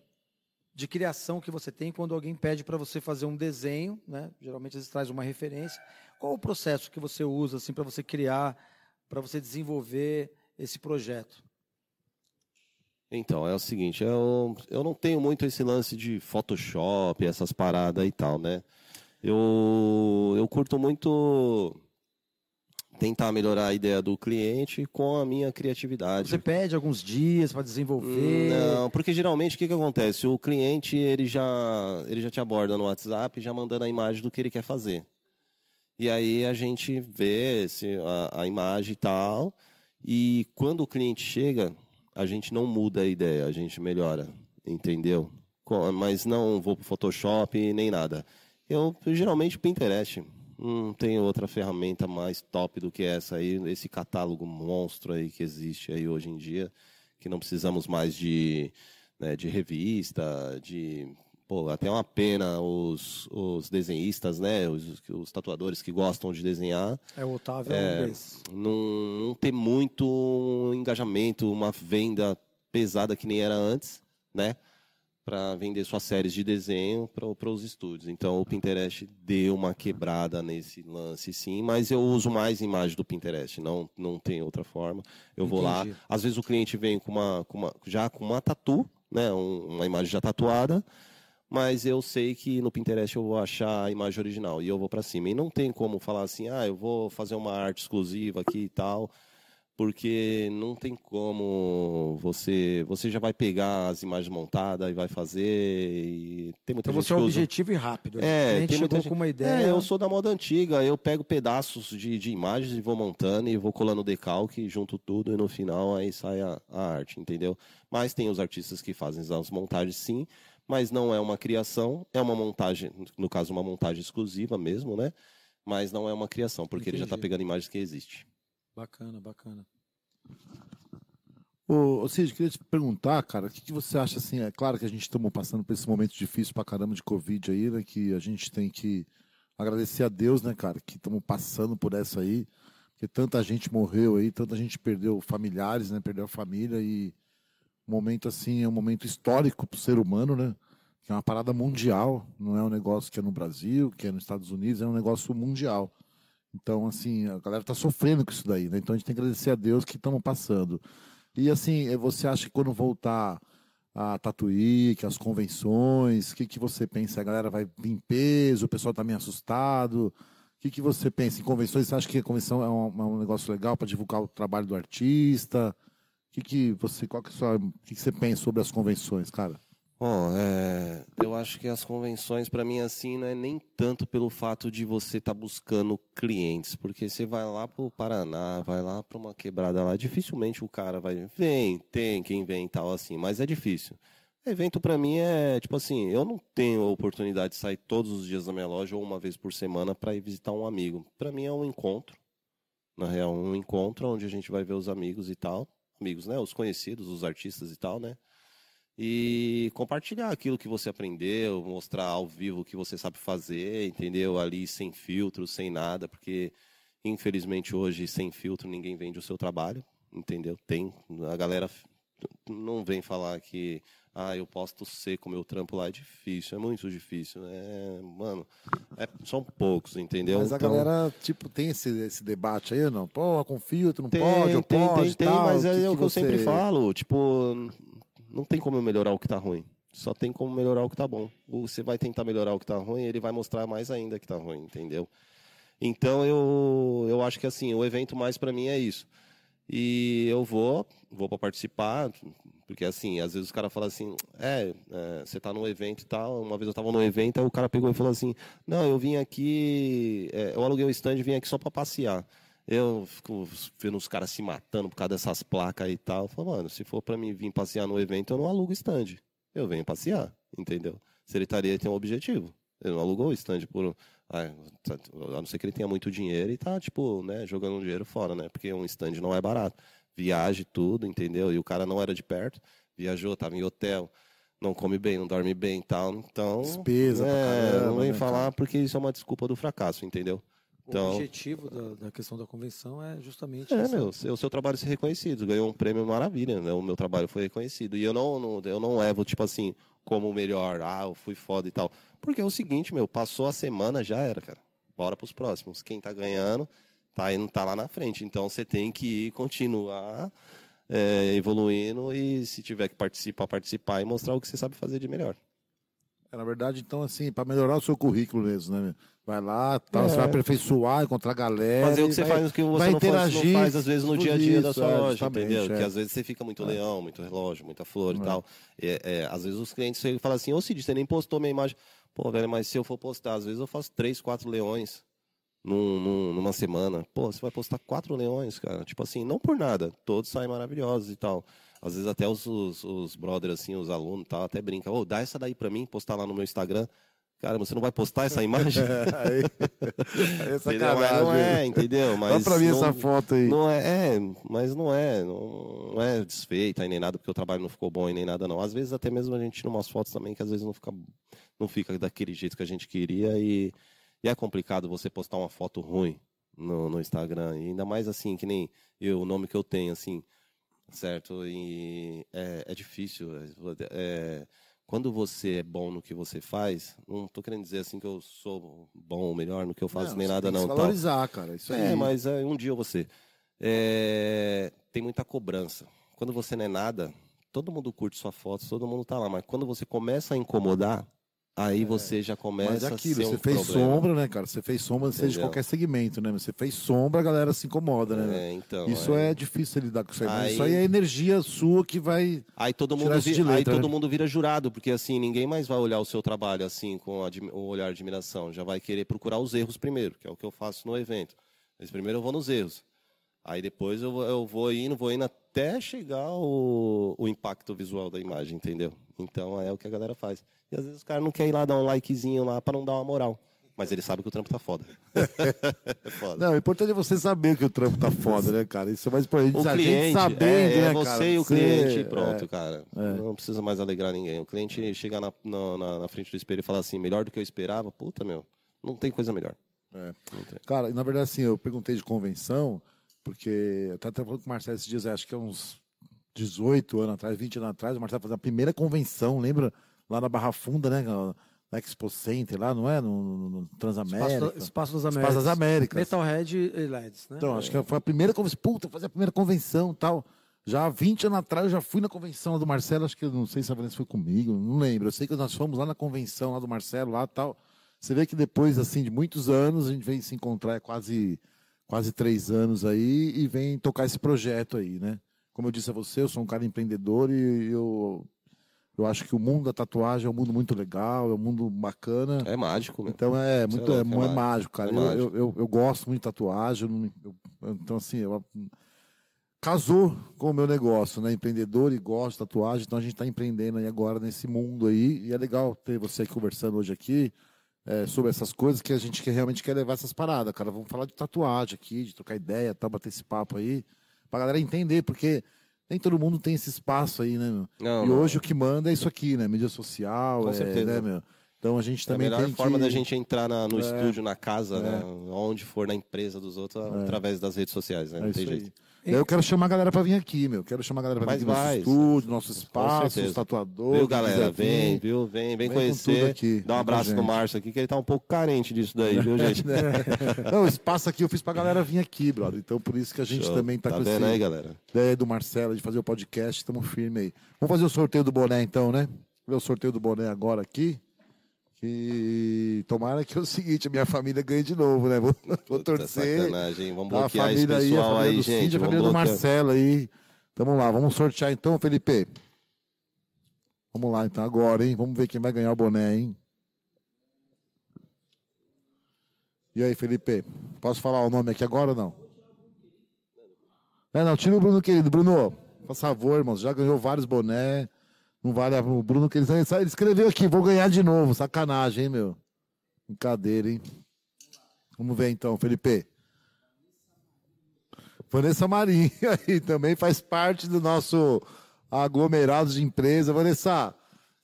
de criação que você tem quando alguém pede para você fazer um desenho, né? Geralmente eles trazem uma referência. Qual o processo que você usa assim para você criar, para você desenvolver esse projeto? Então, é o seguinte, eu, eu não tenho muito esse lance de Photoshop, essas paradas e tal, né? Eu, eu curto muito tentar melhorar a ideia do cliente com a minha criatividade. Você pede alguns dias para desenvolver? Não, porque geralmente o que, que acontece? O cliente ele já, ele já te aborda no WhatsApp já mandando a imagem do que ele quer fazer. E aí a gente vê se a, a imagem e tal. E quando o cliente chega, a gente não muda a ideia, a gente melhora, entendeu? Mas não vou para Photoshop nem nada. Eu geralmente Pinterest não tem outra ferramenta mais top do que essa aí, esse catálogo monstro aí que existe aí hoje em dia, que não precisamos mais de, né, de revista, de pô, até uma pena os, os desenhistas, né, os, os tatuadores que gostam de desenhar. É o Otávio é, não, não ter muito engajamento, uma venda pesada que nem era antes, né? para vender suas séries de desenho para os estúdios. Então o Pinterest deu uma quebrada nesse lance, sim, mas eu uso mais imagem do Pinterest, não, não tem outra forma. Eu Entendi. vou lá, às vezes o cliente vem com uma, com uma já com uma tatu, né, uma imagem já tatuada, mas eu sei que no Pinterest eu vou achar a imagem original e eu vou para cima. E não tem como falar assim, ah, eu vou fazer uma arte exclusiva aqui e tal porque não tem como você você já vai pegar as imagens montadas e vai fazer e tem muita então gente você é objetivo e rápido né? é tem muita gente... com uma ideia é, eu sou da moda antiga eu pego pedaços de, de imagens e vou montando e vou colando decalque junto tudo e no final aí sai a, a arte entendeu mas tem os artistas que fazem as montagens sim mas não é uma criação é uma montagem no caso uma montagem exclusiva mesmo né mas não é uma criação porque Entendi. ele já está pegando imagens que existem Bacana, bacana. Ô, Cid, queria te perguntar, cara, o que, que, você acha assim? É claro que a gente estamos passando por esse momento difícil pra caramba de Covid aí, né? Que a gente tem que agradecer a Deus, né, cara, que estamos passando por essa aí. Porque tanta gente morreu aí, tanta gente perdeu familiares, né? Perdeu a família e um momento assim é um momento histórico para o ser humano, né? Que é uma parada mundial, não é um negócio que é no Brasil, que é nos Estados Unidos, é um negócio mundial. Então, assim, a galera está sofrendo com isso daí, né? Então a gente tem que agradecer a Deus que estamos passando. E assim, eh, você acha que quando voltar a Tatuí, que as convenções, o que, que você pensa? A galera vai em peso, o pessoal está meio assustado. O que, que você pensa em convenções? Você acha que a convenção é um, é um negócio legal para divulgar o trabalho do artista? Que, que você, qual que, é sua, que, que você pensa sobre as convenções, cara? Bom, é, eu acho que as convenções, para mim, assim, não é nem tanto pelo fato de você estar tá buscando clientes, porque você vai lá para o Paraná, vai lá para uma quebrada lá, dificilmente o cara vai. Vem, tem quem vem e tal, assim, mas é difícil. Evento para mim é tipo assim, eu não tenho a oportunidade de sair todos os dias da minha loja ou uma vez por semana para ir visitar um amigo. Para mim é um encontro, na real, um encontro onde a gente vai ver os amigos e tal, amigos, né, os conhecidos, os artistas e tal, né? e compartilhar aquilo que você aprendeu, mostrar ao vivo o que você sabe fazer, entendeu? Ali sem filtro, sem nada, porque infelizmente hoje sem filtro ninguém vende o seu trabalho, entendeu? Tem a galera não vem falar que ah, eu posto seco meu trampo lá é difícil, é muito difícil, é, mano, é, são poucos, entendeu? Mas a então, galera, tipo, tem esse, esse debate aí, não? Pô, com filtro, não tem, pode, tem, pode, tem, tal, tem, mas é que o que, que você... eu sempre falo, tipo, não tem como eu melhorar o que está ruim. Só tem como melhorar o que tá bom. Você vai tentar melhorar o que tá ruim, ele vai mostrar mais ainda que tá ruim, entendeu? Então eu, eu acho que assim, o evento mais para mim é isso. E eu vou, vou para participar, porque assim, às vezes os caras falam assim, é, é, você tá num evento e tal. Uma vez eu tava num evento, aí o cara pegou e falou assim, não, eu vim aqui, é, eu aluguei o stand e vim aqui só para passear. Eu fico vendo os caras se matando por causa dessas placas e tal. Eu falo, mano, se for para mim vir passear no evento, eu não alugo stand. Eu venho passear, entendeu? Se ele estaria tem um objetivo. Ele não alugou o stand por. Ah, a não ser que ele tenha muito dinheiro e tá, tipo, né, jogando dinheiro fora, né? Porque um stand não é barato. Viagem, tudo, entendeu? E o cara não era de perto, viajou, tava em hotel, não come bem, não dorme bem e tal. Então. Despesa é, caramba, não vem né, falar cara? porque isso é uma desculpa do fracasso, entendeu? O Então- objetivo da, da questão da convenção é justamente É, meu, o seu trabalho ser reconhecido. Ganhou um prêmio maravilha, né? O meu trabalho foi reconhecido. E eu não, não- eu não levo, tipo assim, como o melhor, ah, eu fui foda e tal. Porque é o seguinte, meu, passou a semana, já era, cara. Bora pros próximos. Quem tá ganhando, tá indo, tá lá na frente. Então você tem que continuar é, evoluindo e se tiver que participar, participar e mostrar o que você sabe fazer de melhor. É, na verdade, então, assim, para melhorar o seu currículo mesmo, né? meu? Vai lá, tal, É. você vai aperfeiçoar, encontrar galera. Fazer o que e você vai- faz, o que você vai não, faz, não interagir, faz, às vezes, no dia a dia da isso, sua é, loja, entendeu? é. Que às vezes você fica muito leão, muito relógio, muita flor e tal. É, é, às vezes os clientes e falam assim, ô Cid, você nem postou minha imagem. Pô, velho, mas se eu for postar, às vezes eu faço três, quatro leões num, num- numa semana. Pô, você vai postar quatro leões, cara. Tipo assim, não por nada. Todos saem maravilhosos e tal. Às vezes até os, os, os brothers, assim, os alunos tal, até brincam. Ô, dá essa daí pra mim, postar lá no meu Instagram. Cara, você não vai postar essa imagem? aí, aí é? Mas não sacanagem. é, entendeu? Mas Dá pra mim não- essa foto aí. Não é, é, mas não é, não, não é desfeita nem nada, porque o trabalho não ficou bom e nem nada, não. Às vezes até mesmo a gente tira umas fotos também que às vezes não fica, não fica daquele jeito que a gente queria e, e é complicado você postar uma foto ruim no, no Instagram, e ainda mais assim, que nem eu, o nome que eu tenho, assim, certo? E é, é difícil. é- é, quando você é bom no que você faz, não tô querendo dizer assim que eu sou bom ou melhor no que eu faço, Não, nem nada, tem que não. valorizar, cara. Isso aí. É, mas é, um dia você. É, tem muita cobrança. Quando você não é nada, todo mundo curte sua foto, todo mundo tá lá. Mas quando você começa a incomodar, aí você já começa Mas é aquilo, a ser você um fez problema. sombra, né, cara? Você fez sombra, seja de qualquer segmento, né? Você fez sombra, a galera se incomoda, né? É, então, isso é... difícil lidar com isso aí. Aí- Isso aí é energia sua que vai. Aí todo mundo, vi- de aí letra, todo né? mundo vira jurado, porque assim, ninguém mais vai olhar o seu trabalho assim com o olhar de admiração. Já vai querer procurar os erros primeiro, que é o que eu faço no evento. Mas primeiro eu vou nos erros. Aí depois eu, vou- eu vou indo, vou indo até chegar o, o impacto visual da imagem, entendeu? Então é o que a galera faz. E às vezes o cara não quer ir lá dar um likezinho lá pra não dar uma moral. Mas ele sabe que o trampo tá foda. é foda. Não, o importante é você saber que o trampo tá foda, né, cara? Isso é mais importante. O cliente, sabendo, é, é né, você cara? e o cliente, é. pronto, cara. Não precisa mais alegrar ninguém. O cliente chegar na, na, na- frente do espelho e falar assim, melhor do que eu esperava, puta, meu, não tem coisa melhor. É. Cara, na verdade, assim, eu perguntei de convenção, porque eu tava até falando com o Marcelo esses dias, acho que é uns 18 anos atrás, 20 anos atrás, o Marcelo fazia a primeira convenção, lembra? Lá na Barra Funda, né? Na Expo Center, lá, não é? No, no, no Transamérica. Espaço, Espaço das Espaço Américas. das Américas. Metalhead e LEDs, né? Então, acho que foi a primeira convenção. Puta, fazer a primeira convenção tal. Já há 20 anos atrás, eu já fui na convenção lá do Marcelo, acho que eu não sei se a Vanessa foi comigo, não lembro. Eu sei que nós fomos lá na convenção lá do Marcelo, lá tal. Você vê que depois, assim, de muitos anos, a gente vem se encontrar é quase, quase três anos aí e vem tocar esse projeto aí, né? Como eu disse a você, eu sou um cara empreendedor e eu, eu acho que o mundo da tatuagem é um mundo muito legal, é um mundo bacana. É mágico. Então é muito é é, é é mágico. mágico, cara. É Eu- mágico. Eu, eu, eu gosto muito de tatuagem. eu então, assim, eu, casou com o meu negócio, né? Empreendedor e gosto de tatuagem. Então a gente está empreendendo aí agora nesse mundo aí. E é legal ter você aqui conversando hoje aqui é, sobre essas coisas que a gente quer, realmente quer levar essas paradas, cara. Vamos falar de tatuagem aqui, de trocar ideia, tá, bater esse papo aí, pra galera entender, porque nem todo mundo tem esse espaço aí, né, meu? Não, e não. hoje o que manda é isso aqui, né? Mídia social, Com é, certeza. né, meu? Então a gente É a também melhor tem forma que... da gente entrar na- no É. estúdio, na casa, né? Onde for, na empresa dos outros, através das redes sociais, né? Não É tem isso jeito. aí. Eu quero chamar a galera pra vir aqui, meu. Quero chamar a galera pra Mas vir aqui vai, nosso estúdio, nosso espaço, os tatuadores. Viu, galera? Vem, viu? Vem, vem, Vem conhecer. aqui, Dá um abraço no. Márcio aqui, que ele tá um pouco carente disso daí, viu, gente? Não, o espaço aqui eu fiz pra galera vir aqui, brother. Então por isso que a gente Show. também tá, tá com aí, galera? ideia do Marcelo de fazer o podcast. Estamos firme aí. Vamos fazer o sorteio do boné então, né? ver o sorteio do boné agora aqui. Que tomara que é o seguinte, a minha família ganhe de novo, né? Vou, vou torcer. sacanagem, Vamos A bloquear esse família aí, a pessoal família aí, do gente. Cid, a família do bloquear. Marcelo aí. Tamo lá, vamos sortear então, Felipe. Vamos lá então, agora, hein? Vamos ver quem vai ganhar o boné, hein? E aí, Felipe? Posso falar o nome aqui agora ou não? É, não, tira o Bruno querido. Bruno, por favor, irmão, já ganhou vários boné. Não vale a- o Bruno querido. Ele escreveu aqui, vou ganhar de novo. Sacanagem, hein, meu? Brincadeira, hein? Vamos ver então, Felipe. Vanessa Marinho aí também faz parte do nosso aglomerado de empresa. Vanessa,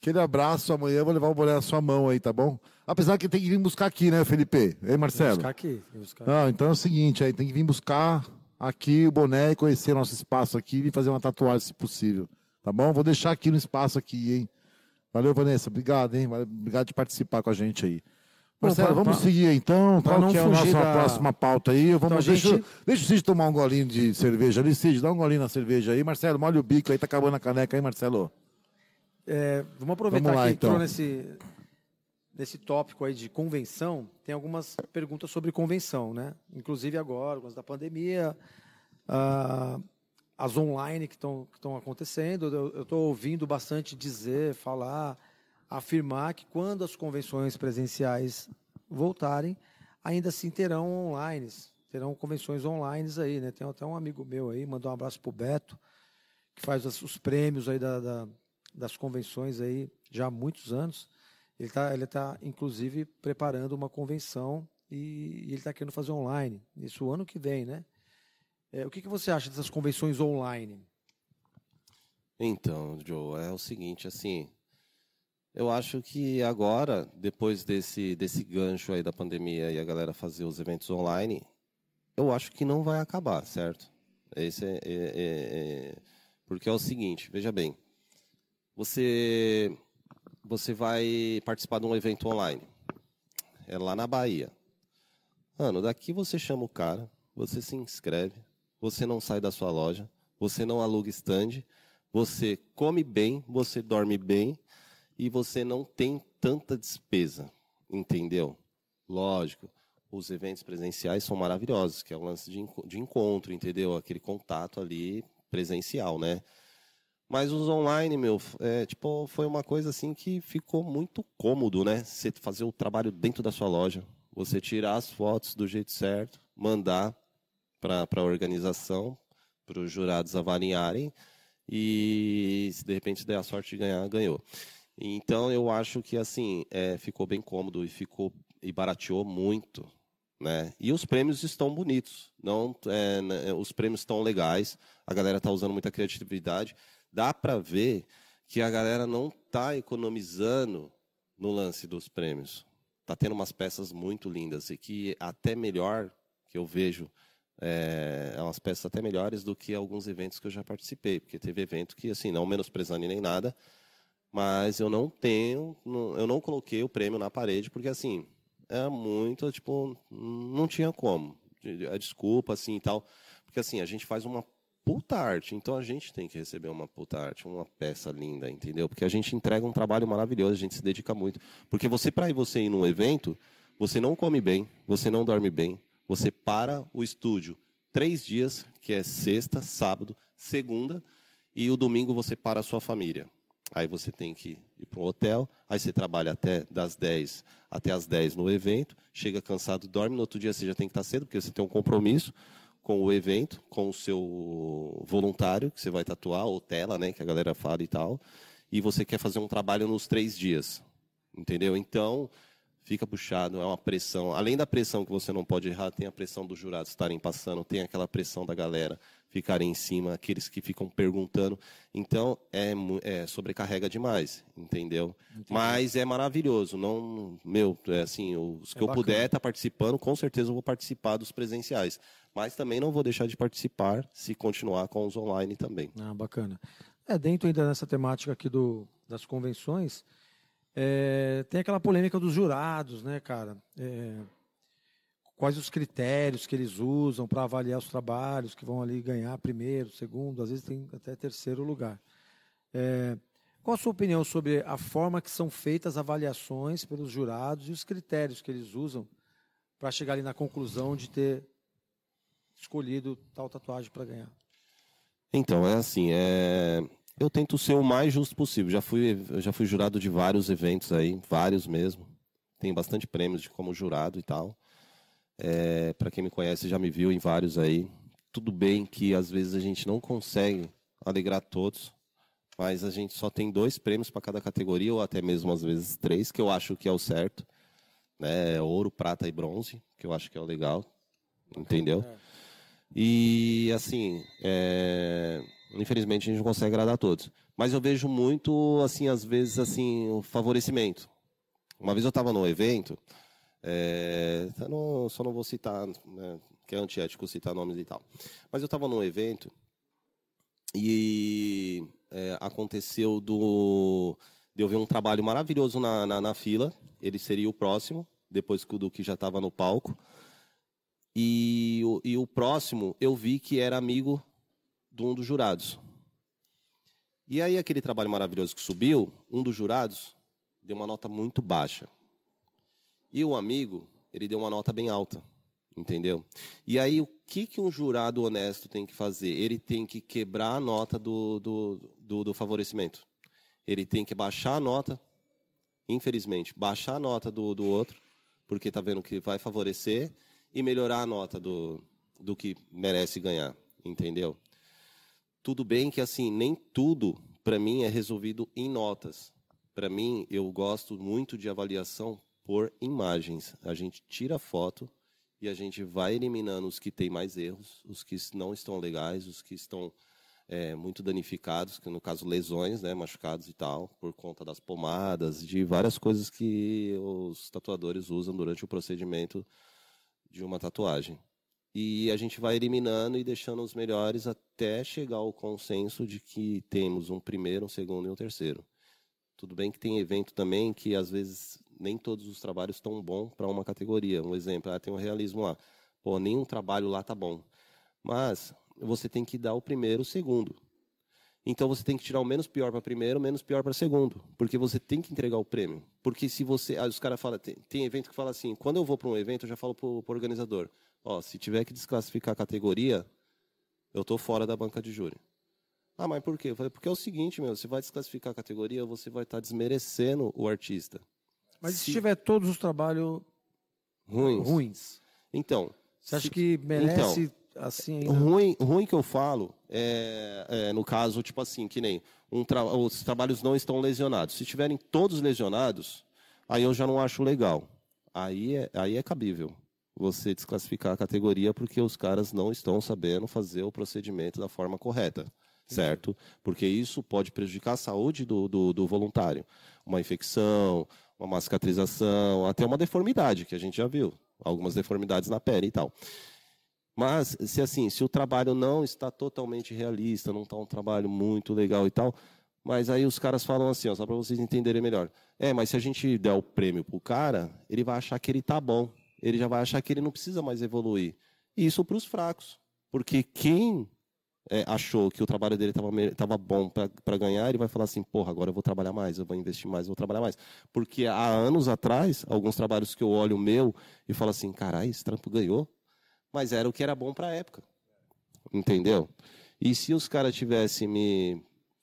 aquele abraço. Amanhã eu vou levar o boné na sua mão aí, tá bom? Apesar que tem que vir buscar aqui, né, Felipe? Ei, Marcelo? buscar aqui. buscar. Não, então é o seguinte, aí tem que vir buscar aqui o boné e conhecer nosso espaço aqui e fazer uma tatuagem, se possível. Tá bom? Vou deixar aqui no espaço aqui, hein? Valeu, Vanessa. Obrigado, hein? Obrigado de participar com a gente aí. Marcelo, vamos pra- seguir então. Qual não que é a nossa da- próxima pauta aí? Vamos, Então, deixa, gente- deixa o Cid tomar um golinho de cerveja ali. Cid, dá um golinho na cerveja aí. Marcelo, molha o bico aí, tá acabando a caneca aí, Marcelo. É, vamos aproveitar Vamos lá, que entrou então. nesse, nesse tópico aí de convenção. Tem algumas perguntas sobre convenção, né? Inclusive agora, com as da pandemia, ah, as online que estão acontecendo. Eu estou ouvindo bastante dizer, falar, afirmar que quando as convenções presenciais voltarem, ainda assim terão online, terão convenções online aí, né? Tem até um amigo meu aí, mandou um abraço pro Beto, que faz os prêmios aí da- da, das convenções aí já há muitos anos. Ele está, ele tá, inclusive, preparando uma convenção e, e ele está querendo fazer online. Isso ano que vem, né? É, o que, que você acha dessas convenções online? Então, Joe, é o seguinte, assim, eu acho que agora, depois desse, desse gancho aí da pandemia e a galera fazer os eventos online, eu acho que não vai acabar, certo? Esse é, é- é- é- porque é o seguinte, veja bem, você você vai participar de um evento online, é lá na Bahia. Mano, daqui você chama o cara, você se inscreve, você não sai da sua loja, você não aluga stand, você come bem, você dorme bem e você não tem tanta despesa, entendeu? Lógico, os eventos presenciais são maravilhosos, que é o lance de, de encontro, entendeu? Aquele contato ali presencial, né? Mas os online, meu, é, tipo, foi uma coisa assim que ficou muito cômodo, né? Você fazer o trabalho dentro da sua loja, você tirar as fotos do jeito certo, mandar para a organização, para os jurados avaliarem e se de repente der a sorte de ganhar, ganhou. Então eu acho que assim é, ficou bem cômodo e ficou e barateou muito, né? E os prêmios estão bonitos, não é, né, os prêmios estão legais, a galera está usando muita criatividade, dá para ver que a galera não está economizando no lance dos prêmios. Tá tendo umas peças muito lindas e que até melhor que eu vejo é, umas peças até melhores do que alguns eventos que eu já participei, porque teve evento que, assim, não menosprezando nem nada, mas eu não tenho, eu não coloquei o prêmio na parede, porque, assim, é muito, tipo, não tinha como. A desculpa, assim, e tal, porque, assim, a gente faz uma puta arte, então a gente tem que receber uma puta arte, uma peça linda, entendeu? Porque a gente entrega um trabalho maravilhoso, a gente se dedica muito. Porque você, para você ir num evento, você não come bem, você não dorme bem, você para o estúdio três dias, que é sexta, sábado, segunda, e o domingo você para a sua família. Aí você tem que ir para um hotel, aí você trabalha até das 10 até as 10 no evento, chega cansado, dorme, no outro dia você já tem que estar cedo, porque você tem um compromisso com o evento, com o seu voluntário, que você vai tatuar, ou tela, né, que a galera fala e tal, e você quer fazer um trabalho nos três dias, entendeu? Então, fica puxado, é uma pressão. Além da pressão que você não pode errar, tem a pressão dos jurados estarem passando, tem aquela pressão da galera ficarem em cima, aqueles que ficam perguntando. Então, é, é sobrecarrega demais, entendeu? Mas é maravilhoso. Não, meu, é assim, os que É eu bacana. puder estar participando, com certeza eu vou participar dos presenciais. Mas também não vou deixar de participar se continuar com os online também. Ah, bacana. É, dentro ainda dessa temática aqui do, das convenções, é, tem aquela polêmica dos jurados, né, cara? É, quais os critérios que eles usam para avaliar os trabalhos que vão ali ganhar primeiro, segundo, às vezes tem até terceiro lugar. É, Qual a sua opinião sobre a forma que são feitas as avaliações pelos jurados e os critérios que eles usam para chegar ali na conclusão de ter escolhido tal tatuagem para ganhar? Então, é assim, é... eu tento ser o mais justo possível. Já fui, já fui jurado de vários eventos aí, vários mesmo. Tenho bastante prêmios de como jurado e tal. É... Para quem me conhece, já me viu em vários aí. Tudo bem que às vezes a gente não consegue alegrar todos, mas a gente só tem dois prêmios para cada categoria, ou até mesmo às vezes três, que eu acho que é o certo. Né? Ouro, prata e bronze, que eu acho que é o legal. Entendeu? É. E assim, é... infelizmente a gente não consegue agradar todos. Mas eu vejo muito, assim, às vezes, assim, o favorecimento. Uma vez eu estava num evento, é... não, só não vou citar, né, que é antiético citar nomes e tal. Mas eu estava num evento e é, aconteceu do de eu ver um trabalho maravilhoso na, na, na fila. Ele seria o próximo, depois que já estava no palco. E, e o próximo eu vi que era amigo de um dos jurados. E aí, aquele trabalho maravilhoso que subiu, um dos jurados deu uma nota muito baixa. E o amigo, ele deu uma nota bem alta. Entendeu? E aí, o que, que um jurado honesto tem que fazer? Ele tem que quebrar a nota do, do, do, do favorecimento. Ele tem que baixar a nota, infelizmente, baixar a nota do, do outro, porque está vendo que vai favorecer, e melhorar a nota do, do que merece ganhar. Entendeu? Tudo bem que, assim, nem tudo, para mim, é resolvido em notas. Para mim, eu gosto muito de avaliação por imagens. A gente tira foto e a gente vai eliminando os que têm mais erros, os que não estão legais, os que estão é, muito danificados, que no caso lesões, né, machucados e tal, por conta das pomadas, de várias coisas que os tatuadores usam durante o procedimento de uma tatuagem. E a gente vai eliminando e deixando os melhores até chegar ao consenso de que temos um primeiro, um segundo e um terceiro. Tudo bem que tem evento também que às vezes nem todos os trabalhos estão bons para uma categoria. Um exemplo, ah, tem um realismo lá. Pô, nenhum trabalho lá tá bom. Mas você tem que dar o primeiro, o segundo. Então você tem que tirar o menos pior para primeiro, o menos pior para segundo, porque você tem que entregar o prêmio. Porque se você, ah, os caras falam, tem, tem, evento que fala assim, quando eu vou para um evento, eu já falo para o organizador, ó, se tiver que desclassificar a categoria, eu tô fora da banca de júri. Ah, mas por quê? Eu falei, porque é o seguinte, meu, você vai desclassificar a categoria, você vai estar tá desmerecendo o artista. Mas se, se tiver todos os trabalhos ruins? ruins então. Você acha se, que merece então, assim ainda? Ruim, ruim que eu falo é, é, no caso, tipo assim, que nem um tra os trabalhos não estão lesionados. Se estiverem todos lesionados, aí eu já não acho legal. Aí é, aí é cabível você desclassificar a categoria porque os caras não estão sabendo fazer o procedimento da forma correta certo? Porque isso pode prejudicar a saúde do, do, do, voluntário. Uma infecção, uma cicatrização, até uma deformidade, que a gente já viu. Algumas deformidades na pele e tal. Mas, se assim, se o trabalho não está totalmente realista, não está um trabalho muito legal e tal, mas aí os caras falam assim, ó, só para vocês entenderem melhor. É, mas se a gente der o prêmio pro cara, ele vai achar que ele tá bom. Ele já vai achar que ele não precisa mais evoluir. E isso para os fracos. Porque quem é, achou que o trabalho dele estava bom para ganhar, ele vai falar assim: porra, agora eu vou trabalhar mais, eu vou investir mais, eu vou trabalhar mais. Porque há anos atrás, alguns trabalhos que eu olho o meu e falo assim: caralho, esse trampo ganhou, mas era o que era bom para a época. Entendeu? E se os caras tivessem me,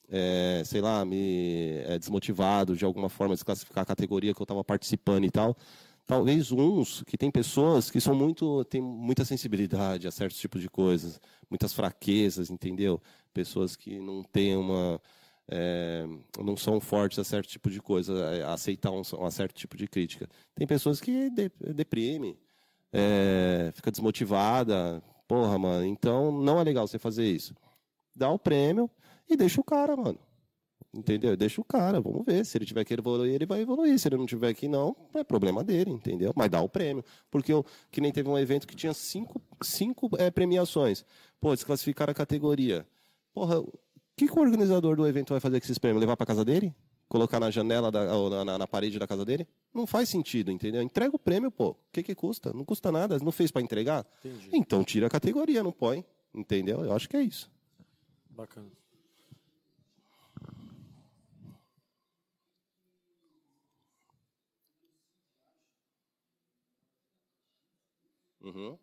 é, sei lá, me é, desmotivado de alguma forma, desclassificar a categoria que eu estava participando e tal, talvez uns que tem pessoas que são muito têm muita sensibilidade a certos tipos de coisas, muitas fraquezas, entendeu? Pessoas que não têm uma é, não são fortes a certo tipo de coisa, a aceitar um, um certo tipo de crítica. Tem pessoas que de, deprimem, é, fica desmotivada, porra, mano. Então não é legal você fazer isso. Dá o prêmio e deixa o cara, mano. Entendeu? Deixa o cara, vamos ver. Se ele tiver que evoluir, ele vai evoluir. Se ele não tiver que não, é problema dele, entendeu? Mas dá o prêmio. Porque eu, que nem teve um evento que tinha cinco, cinco é, premiações. Pô, desclassificaram a categoria. Porra, o que, que o organizador do evento vai fazer com esses prêmios? Levar para casa dele? Colocar na janela da, ou na, na, parede da casa dele? Não faz sentido, entendeu? Entrega o prêmio, pô. O que, que custa? Não custa nada. Não fez para entregar? Entendi. Então tira a categoria, não põe. Entendeu? Eu acho que é isso. Bacana. Uhum.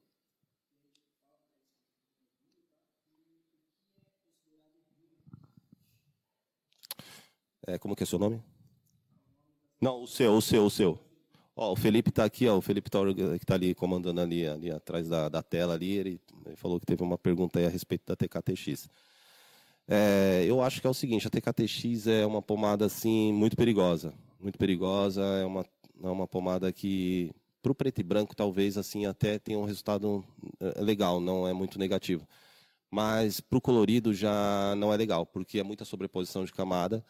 É, como que é seu nome? Não, o seu, o seu, o seu. Ó, o Felipe está aqui, ó, o Felipe tá, que está ali comandando ali, ali atrás da, da tela ali, ele, ele falou que teve uma pergunta aí a respeito da TKTX. É, eu acho que é o seguinte, a TKTX é uma pomada assim muito perigosa, muito perigosa, é uma, é uma pomada que para o preto e branco talvez assim até tenha um resultado é, legal, não é muito negativo. Mas para o colorido já não é legal, porque é muita sobreposição de camada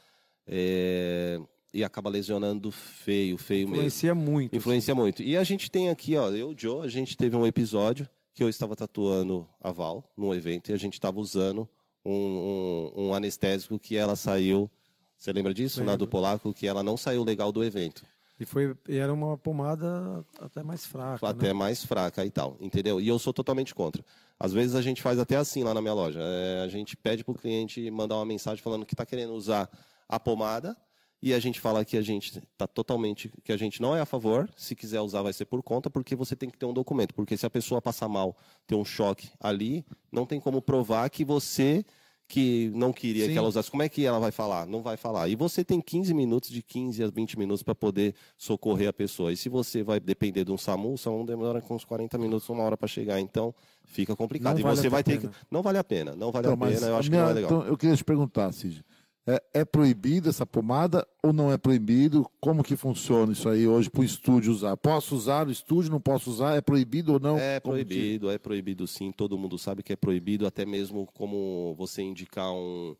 é, e acaba lesionando feio, feio mesmo. Influencia muito. Influencia muito. E a gente tem aqui, ó, eu e o Joe, a gente teve um episódio que eu estava tatuando a Val num evento e a gente estava usando um, um- um anestésico que ela saiu. Você lembra disso? Na do Polaco, que ela não saiu legal do evento. E, foi, e era uma pomada até mais fraca. até né? mais fraca e tal, entendeu? E eu sou totalmente contra. Às vezes a gente faz até assim lá na minha loja. É, a gente pede para o cliente mandar uma mensagem falando que está querendo usar a pomada e a gente fala que a gente está totalmente, que a gente não é a favor. Se quiser usar, vai ser por conta, porque você tem que ter um documento. Porque se a pessoa passar mal, ter um choque ali, não tem como provar que você que não queria Sim. que ela usasse, como é que ela vai falar? Não vai falar. E você tem 15 minutos, de 15 a 20 minutos para poder socorrer a pessoa. E se você vai depender de um SAMU, o SAMU demora com uns 40 minutos, uma hora para chegar. Então, fica complicado. Não e vale você vai ter pena. que. Não vale a pena, não vale Então, a pena, eu acho minha- que não é legal. então, eu queria te perguntar, Cid. É, é proibido essa pomada ou não é proibido? Como que funciona isso aí hoje para o estúdio usar? Posso usar no estúdio, não posso usar? É proibido ou não? É Como que- proibido, é proibido sim. Todo mundo sabe que é proibido, até mesmo como você indicar um,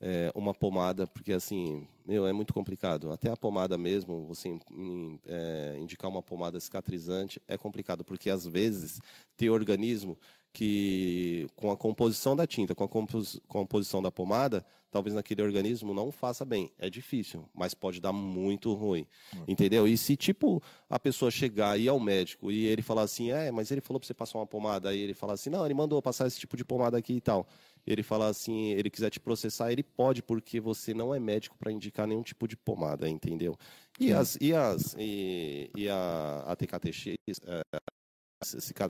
é, uma pomada, porque assim, meu, é muito complicado. Até a pomada mesmo, você é, indicar uma pomada cicatrizante é complicado, porque às vezes tem organismo que com a composição da tinta, com a compos- composição da pomada, talvez naquele organismo não faça bem. É difícil, mas pode dar muito ruim. Entendeu? E se, tipo, a pessoa chegar e ir ao médico e ele falar assim, é, mas ele falou para você passar uma pomada, aí ele falar assim, não, ele mandou passar esse tipo de pomada aqui e tal. Ele falar assim, ele quiser te processar, ele pode, porque você não é médico para indicar nenhum tipo de pomada, entendeu? E, as, e, as, e, e a, a TKTX, é,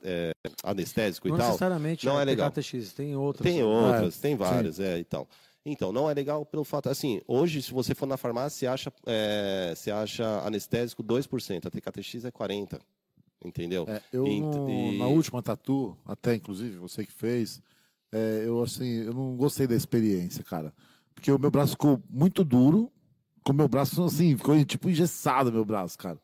é, anestésico Não e tal, necessariamente não a é legal. TKTX, tem outras. tem né? outras, tem várias, é, então. Então, não é legal pelo fato, assim, hoje, se você for na farmácia, você acha, é, você acha anestésico 2%, a TKTX é 40%, entendeu? É, eu E- no- e- na última tatu, até inclusive você que fez, é, eu assim, eu não gostei da experiência, cara. Porque o meu braço ficou muito duro, com o meu braço assim, ficou tipo engessado meu braço, cara.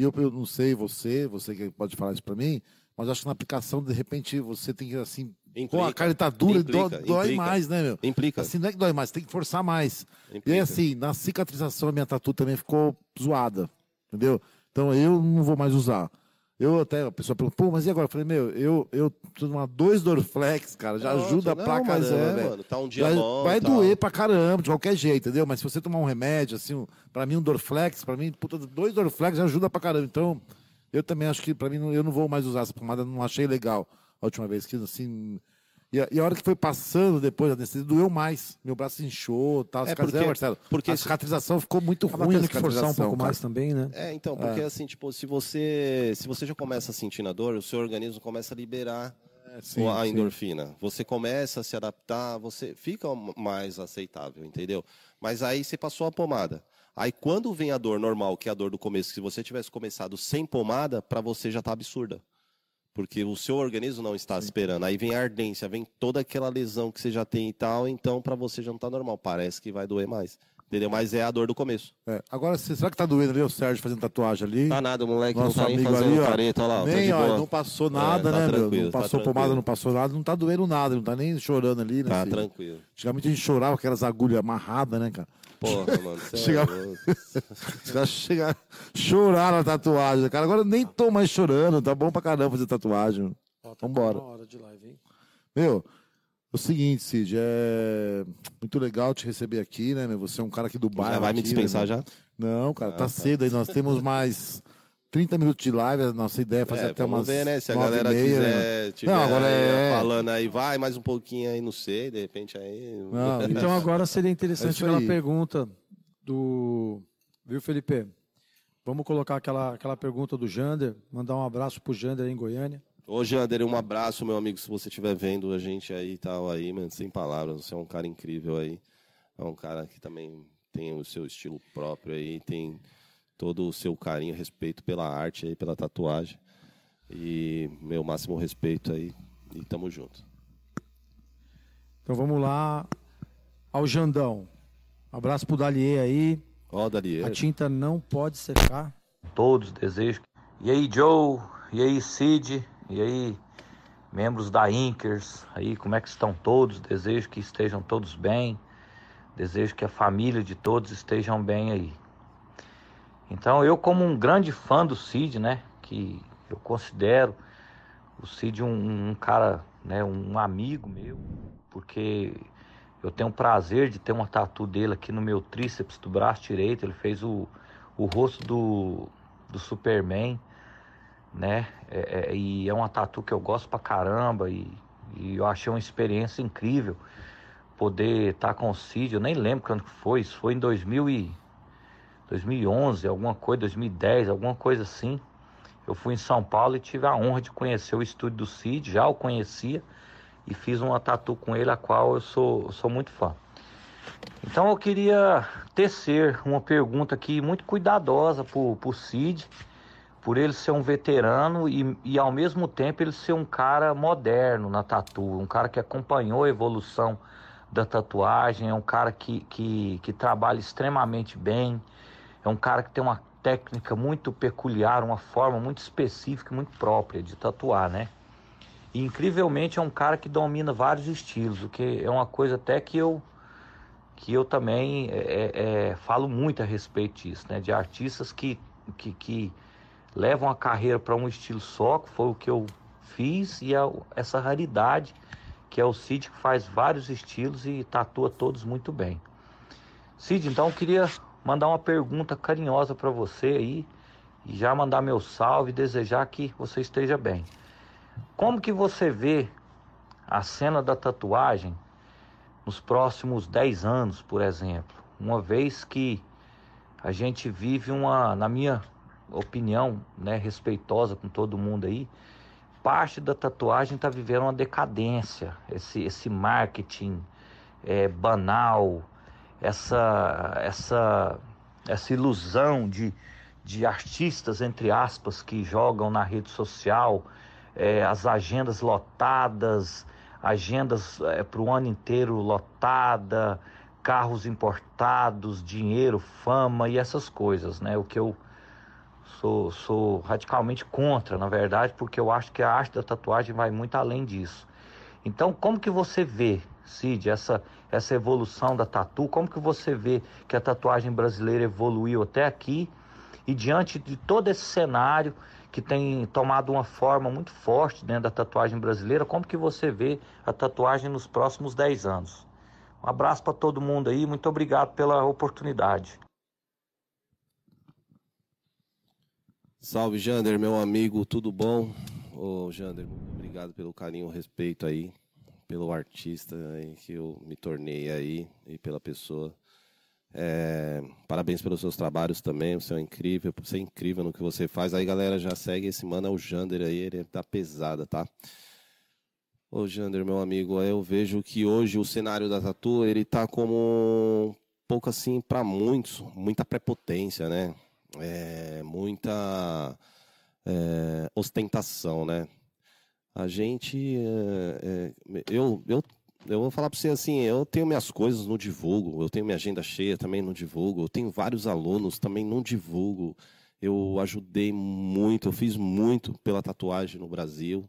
E eu, eu não sei você, você que pode falar isso pra mim, mas acho que na aplicação, de repente, você tem que assim, com a Implica, cara tá dura, implica, dói implica. mais, né, meu? Implica. Assim, não é que dói mais, tem que forçar mais. E implica. assim, na cicatrização, a minha tatu também ficou zoada, entendeu? Então eu não vou mais usar. Eu até, a pessoa perguntou, pô, mas e agora? Eu falei, meu, eu, eu tô numa dois Dorflex, cara, já Nossa, ajuda não, pra mas caramba, é, velho. mano, tá um dia vai, bom, vai tal. doer pra caramba, de qualquer jeito, entendeu? Mas se você tomar um remédio, assim, um, pra mim um Dorflex, pra mim, puta, dois Dorflex já ajuda pra caramba. Então, eu também acho que, pra mim, eu não vou mais usar essa pomada, não achei legal a última vez, que assim... E a, e a hora que foi passando depois da anestesia, doeu mais. Meu braço inchou, tal. É, porque- Marcelo, porque a se- cicatrização ficou muito Acaba ruim. a tendo que forçar um pouco cara. mais também, né? É, então, porque assim, tipo, se você, se você já começa a sentir na dor, o seu organismo começa a liberar É, sim, a sim. endorfina. Você começa a se adaptar, você fica mais aceitável, entendeu? Mas aí você passou a pomada. Aí quando vem a dor normal, que é a dor do começo, se você tivesse começado sem pomada, para você já tá absurda. Porque o seu organismo não está esperando. Aí vem a ardência, vem toda aquela lesão que você já tem e tal, então para você já não tá normal. Parece que vai doer mais. Entendeu? Mas é a dor do começo. É, Agora, se- será que tá doendo ali o Sérgio fazendo tatuagem ali? Tá nada, o moleque Nosso não tá nem amigo fazendo ali, ó. careta, olha lá. tá nem, ó, não passou nada, É, tá né, meu? Não tá passou pomada, tranquilo. não passou nada, não tá doendo nada, não tá nem chorando ali, né? Tá filho? tranquilo. Antigamente a gente chorava com aquelas agulhas amarradas, né, cara? Porra, mano. Chegava- é louco. Os caras chegaram, choraram a tatuagem, cara. Agora eu nem tô mais chorando, tá bom pra caramba fazer tatuagem. Ó, tá Vambora. uma hora de live, hein? Meu, é o seguinte, Cid, é muito legal te receber aqui, né, meu? Você é um cara aqui do bairro. Já vai me aqui, dispensar né, já? Não, cara, Ah, tá tá. cedo aí. Nós temos mais 30 minutos de live. A nossa ideia é fazer É, até vamos umas. ver, né? Se a galera meia, né? quiser, tiver Não, agora aí, é- falando aí, vai mais um pouquinho aí, não sei, de repente aí... Não, Então agora seria É interessante isso aquela pergunta do. Viu, Felipe? Vamos colocar aquela, aquela pergunta do Jander, mandar um abraço pro Jander aí em Goiânia. Ô, Jander, um abraço, meu amigo, se você estiver vendo a gente aí e tal, aí, mano, sem palavras, você é um cara incrível aí. É um cara que também tem o seu estilo próprio aí, tem todo o seu carinho, respeito pela arte aí, pela tatuagem. E meu máximo respeito aí, e tamo junto. Então vamos lá ao Jandão. abraço pro Dalier aí. Ó, oh, Dalier. A tinta não pode secar. Todos desejos. E aí, Joe? E aí, Cid? E aí, membros da Inkers? Aí, como é que estão todos? Desejo que estejam todos bem. Desejo que a família de todos estejam bem aí. Então, eu como um grande fã do Cid, né, que eu considero o Cid um, um cara, né, um amigo meu, porque eu tenho o prazer de ter uma tatu dele aqui no meu tríceps do braço direito. Ele fez o, o rosto do, do Superman, né? É, é, e é uma tatu que eu gosto pra caramba e, e eu achei uma experiência incrível poder estar tá com o Cid. Eu nem lembro quando foi, isso foi em 2000 e, 2011, alguma coisa, 2010, alguma coisa assim. Eu fui em São Paulo e tive a honra de conhecer o estúdio do Cid, já o conhecia e fiz uma tatu com ele, a qual eu sou, sou muito fã. Então eu queria tecer uma pergunta aqui muito cuidadosa por, por Cid, por ele ser um veterano e, e ao mesmo tempo ele ser um cara moderno na tatu, um cara que acompanhou a evolução da tatuagem, é um cara que, que, que trabalha extremamente bem, é um cara que tem uma técnica muito peculiar, uma forma muito específica, muito própria de tatuar, né? E incrivelmente é um cara que domina vários estilos, o que é uma coisa até que eu que eu também é, é, é, falo muito a respeito disso, né? De artistas que, que, que levam a carreira para um estilo só, que foi o que eu fiz, e a, essa raridade que é o Cid, que faz vários estilos e tatua todos muito bem. Cid, então eu queria mandar uma pergunta carinhosa para você aí, e já mandar meu salve e desejar que você esteja bem. Como que você vê a cena da tatuagem nos próximos 10 anos, por exemplo? Uma vez que a gente vive uma, na minha opinião, né, respeitosa com todo mundo aí, parte da tatuagem está vivendo uma decadência, esse, esse marketing é, banal, essa, essa, essa ilusão de, de artistas, entre aspas, que jogam na rede social é, as agendas lotadas, agendas é, para o ano inteiro lotada, carros importados, dinheiro, fama e essas coisas, né? O que eu sou, sou radicalmente contra, na verdade, porque eu acho que a arte da tatuagem vai muito além disso. Então, como que você vê, Cid, essa, essa evolução da tatu? Como que você vê que a tatuagem brasileira evoluiu até aqui? E diante de todo esse cenário que tem tomado uma forma muito forte dentro da tatuagem brasileira, como que você vê a tatuagem nos próximos 10 anos? Um abraço para todo mundo aí, muito obrigado pela oportunidade. Salve, Jander, meu amigo, tudo bom? Ô, Jander, obrigado pelo carinho e respeito aí, pelo artista aí que eu me tornei aí e pela pessoa. É, parabéns pelos seus trabalhos também, você é incrível, você é incrível no que você faz. Aí, galera, já segue esse mano, é o Jander aí, ele tá pesada, tá? Ô, Jander, meu amigo, eu vejo que hoje o cenário da Tatu, ele tá como um pouco assim para muitos, muita prepotência, né? É, muita é, ostentação, né? A gente, é, é eu, eu eu vou falar para você assim, eu tenho minhas coisas no divulgo, eu tenho minha agenda cheia também no divulgo, eu tenho vários alunos também no divulgo. Eu ajudei muito, eu fiz muito pela tatuagem no Brasil.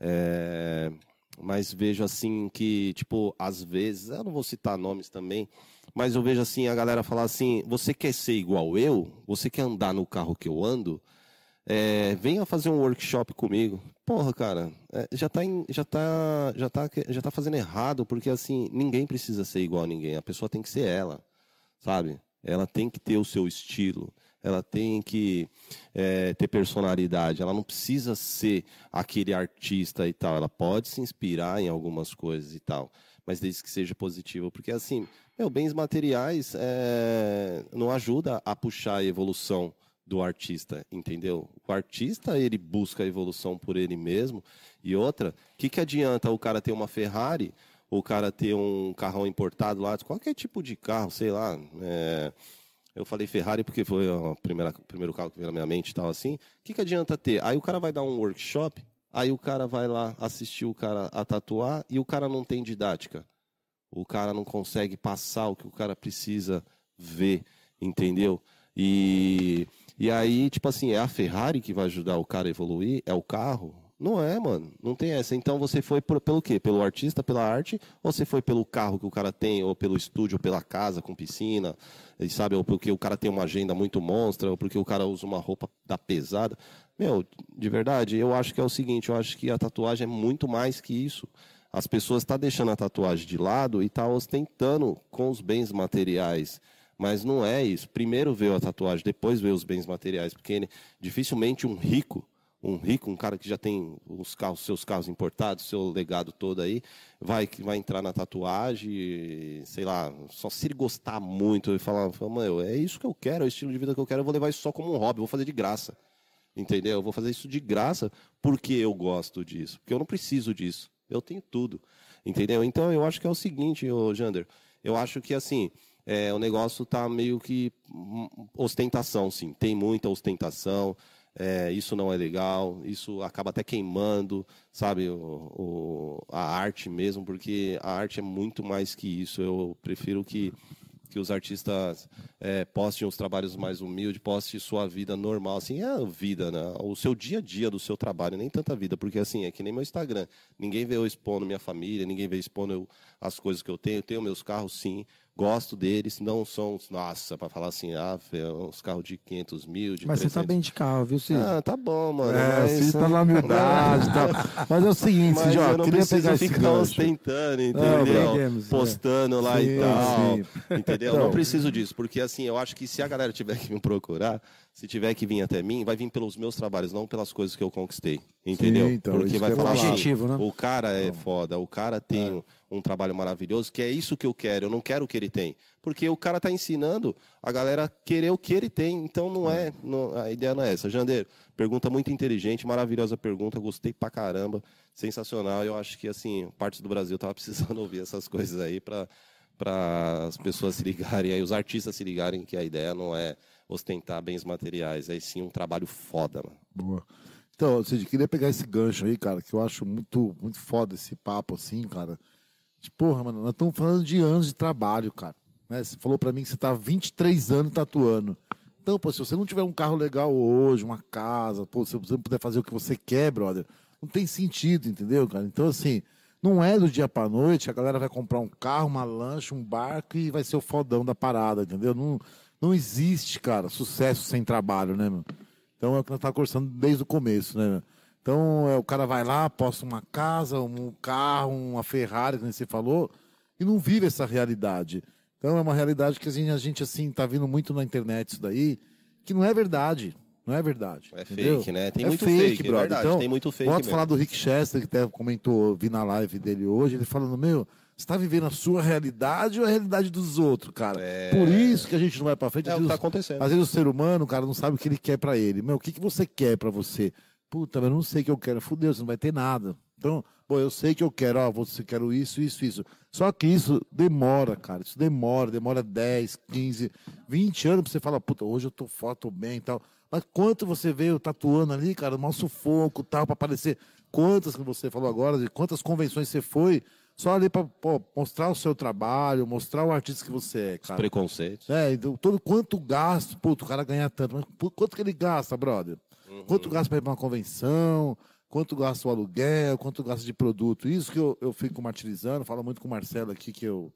É, mas vejo assim que, tipo, às vezes, eu não vou citar nomes também, mas eu vejo assim a galera falar assim: você quer ser igual eu? Você quer andar no carro que eu ando? É, venha fazer um workshop comigo. Porra, cara, é, já, tá em, já, tá, já, tá, já tá fazendo errado, porque assim, ninguém precisa ser igual a ninguém. A pessoa tem que ser ela, sabe? Ela tem que ter o seu estilo, ela tem que é, ter personalidade, ela não precisa ser aquele artista e tal. Ela pode se inspirar em algumas coisas e tal, mas desde que seja positivo, porque assim, meu, bens materiais é, não ajuda a puxar a evolução do artista, entendeu? O artista, ele busca a evolução por ele mesmo. E outra, o que, que adianta o cara ter uma Ferrari, o cara ter um carrão importado lá, qualquer tipo de carro, sei lá. É... Eu falei Ferrari porque foi o primeiro carro que veio na minha mente e tal assim. O que, que adianta ter? Aí o cara vai dar um workshop, aí o cara vai lá assistir o cara a tatuar e o cara não tem didática. O cara não consegue passar o que o cara precisa ver, entendeu? E, e aí, tipo assim, é a Ferrari que vai ajudar o cara a evoluir? É o carro? Não é, mano. Não tem essa. Então você foi por, pelo quê? Pelo artista, pela arte? Ou você foi pelo carro que o cara tem, ou pelo estúdio, ou pela casa com piscina? E sabe, ou porque o cara tem uma agenda muito monstra, ou porque o cara usa uma roupa da pesada. Meu, de verdade, eu acho que é o seguinte, eu acho que a tatuagem é muito mais que isso. As pessoas estão tá deixando a tatuagem de lado e estão tá ostentando com os bens materiais. Mas não é isso. Primeiro veio a tatuagem, depois veio os bens materiais. Porque dificilmente um rico, um rico, um cara que já tem os carros, seus carros importados, seu legado todo aí, vai, vai entrar na tatuagem, sei lá, só se ele gostar muito e falar, mano, é isso que eu quero, é o estilo de vida que eu quero, eu vou levar isso só como um hobby, vou fazer de graça. Entendeu? Eu vou fazer isso de graça porque eu gosto disso, porque eu não preciso disso. Eu tenho tudo. Entendeu? Então eu acho que é o seguinte, ô Jander, eu acho que assim, é, o negócio está meio que hum, ostentação, sim. Tem muita ostentação. É, isso não é legal. Isso acaba até queimando, sabe, o, o, a arte mesmo, porque a arte é muito mais que isso. Eu prefiro que que os artistas é, postem os trabalhos mais humildes, postem sua vida normal, assim, é a vida, né? O seu dia a dia do seu trabalho, nem tanta vida, porque assim, é que nem meu Instagram. Ninguém vê eu expondo minha família, ninguém vê expondo eu, as coisas que eu tenho. Eu tenho meus carros, sim, gosto deles, não são, nossa, para falar assim, ah, uns carros de 500 mil, de Mas 300. você tá bem de carro, viu, Cid? Ah, tá bom, mano. É, mas... Cid tá na humildade tá. Mas é o seguinte, Cid, ó, eu não queria pegar esse ficar ostentando, entendeu? Não, Postando é. lá sim, e tal, sim. entendeu? Então, não preciso disso, porque assim, eu acho que se a galera tiver que me procurar, se tiver que vir até mim, vai vir pelos meus trabalhos, não pelas coisas que eu conquistei. Entendeu? Sim, então, Porque vai falar objetivo, né? o cara é foda, o cara tem é. Um trabalho maravilhoso, que é isso que eu quero, eu não quero o que ele tem. Porque o cara está ensinando a galera a querer o que ele tem, então não é, não, a ideia não é essa. Jandeiro, pergunta muito inteligente, maravilhosa pergunta, gostei pra caramba, sensacional. Eu acho que, assim, parte do Brasil tava precisando ouvir essas coisas aí para para as pessoas se ligarem, aí os artistas se ligarem que a ideia não é ostentar bens materiais, é sim um trabalho foda, mano. Boa. Então, Cid, queria pegar esse gancho aí, cara, que eu acho muito, muito foda esse papo, assim, cara. Porra, mano, nós estamos falando de anos de trabalho, cara. Né? Você falou para mim que você tá 23 anos tatuando. Então, pô, se você não tiver um carro legal hoje, uma casa, pô, se você não puder fazer o que você quer, brother, não tem sentido, entendeu, cara? Então, assim, não é do dia para noite, a galera vai comprar um carro, uma lancha, um barco e vai ser o fodão da parada, entendeu? Não, não existe, cara, sucesso sem trabalho, né, meu? Então é o que nós estamos conversando desde o começo, né? Meu? Então é, o cara vai lá, posta uma casa, um carro, uma Ferrari, como você falou, e não vive essa realidade. Então é uma realidade que a gente, a gente assim, tá vindo muito na internet isso daí, que não é verdade. Não é verdade. É entendeu? fake, né? Tem é muito fake, fake brother. É verdade, então, tem muito fake. Pode falar do Rick Chester, que até comentou, vi na live dele hoje, ele falando, meu, você está vivendo a sua realidade ou a realidade dos outros, cara? É... Por isso que a gente não vai para frente. É o que tá acontecendo. Às vezes o ser humano, cara, não sabe o que ele quer para ele. Meu, o que, que você quer para você? Puta, mas eu não sei o que eu quero. Fudeu, você não vai ter nada. Então, pô, eu sei que eu quero, ó, você quero isso, isso, isso. Só que isso demora, cara. Isso demora, demora 10, 15, 20 anos pra você falar, puta, hoje eu tô foto tô bem e tal. Mas quanto você veio tatuando ali, cara, o nosso foco tal, para aparecer. Quantas que você falou agora, de quantas convenções você foi, só ali para mostrar o seu trabalho, mostrar o artista que você é, cara. Os preconceitos. É, então, todo, quanto gasto, puto, o cara ganha tanto, mas quanto que ele gasta, brother? Uhum. Quanto gasta para ir pra uma convenção? Quanto gasta o aluguel? Quanto gasta de produto? Isso que eu, eu fico martirizando, falo muito com o Marcelo aqui, que eu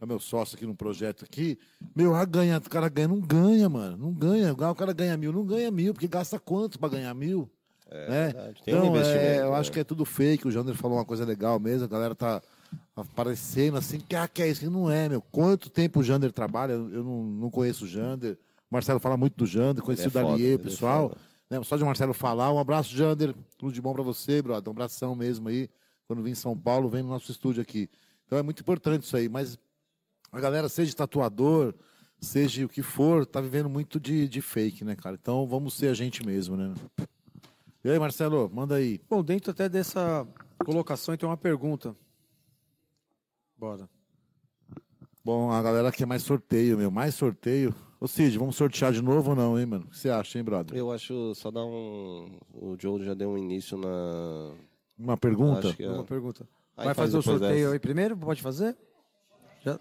é meu sócio aqui no projeto aqui, meu, a ganha, o cara ganha, não ganha, mano, não ganha. O cara ganha mil, não ganha mil, porque gasta quanto para ganhar mil? É, né? então, um é, eu né? acho que é tudo fake. O Jander falou uma coisa legal mesmo, a galera tá aparecendo assim, que, ah, que é isso? Não é, meu. Quanto tempo o Jander trabalha? Eu não, não conheço o Jander. O Marcelo fala muito do Jander, conheci é o Dalier, é pessoal. É né? Só de Marcelo falar, um abraço, Jander. Tudo de bom para você, brother. Um abração mesmo aí. Quando vim em São Paulo, vem no nosso estúdio aqui. Então é muito importante isso aí. Mas a galera, seja tatuador, seja o que for, tá vivendo muito de, de fake, né, cara? Então vamos ser a gente mesmo, né? E aí, Marcelo, manda aí. Bom, dentro até dessa colocação, tem uma pergunta. Bora. Bom, a galera quer mais sorteio, meu. Mais sorteio. Ô Cid, vamos sortear de novo ou não, hein, mano? O que você acha, hein, brother? Eu acho só dar um. O Joe já deu um início na. Uma pergunta? Acho que é. Uma pergunta. Aí Vai faz fazer o sorteio dessa. aí primeiro? Pode fazer? Já?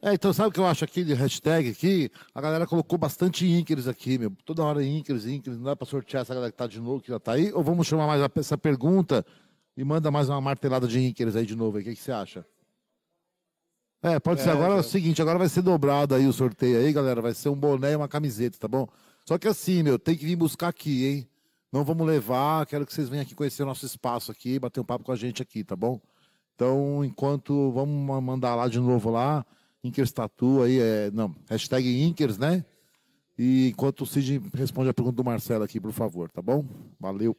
É, então sabe o que eu acho aqui de hashtag aqui? A galera colocou bastante Inkers aqui, meu. Toda hora Inkers, Inkers. Não dá pra sortear essa galera que tá de novo, que já tá aí? Ou vamos chamar mais essa pergunta e manda mais uma martelada de Inkers aí de novo aí. O que, que você acha? É, pode ser. Agora é o seguinte, agora vai ser dobrado aí o sorteio aí, galera. Vai ser um boné e uma camiseta, tá bom? Só que assim, meu, tem que vir buscar aqui, hein? Não vamos levar, quero que vocês venham aqui conhecer o nosso espaço aqui, bater um papo com a gente aqui, tá bom? Então, enquanto vamos ma- mandar lá de novo lá, Inkers Tatu aí, é, não, hashtag Inkers, né? E enquanto o Cid responde a pergunta do Marcelo aqui, por favor, tá bom? Valeu.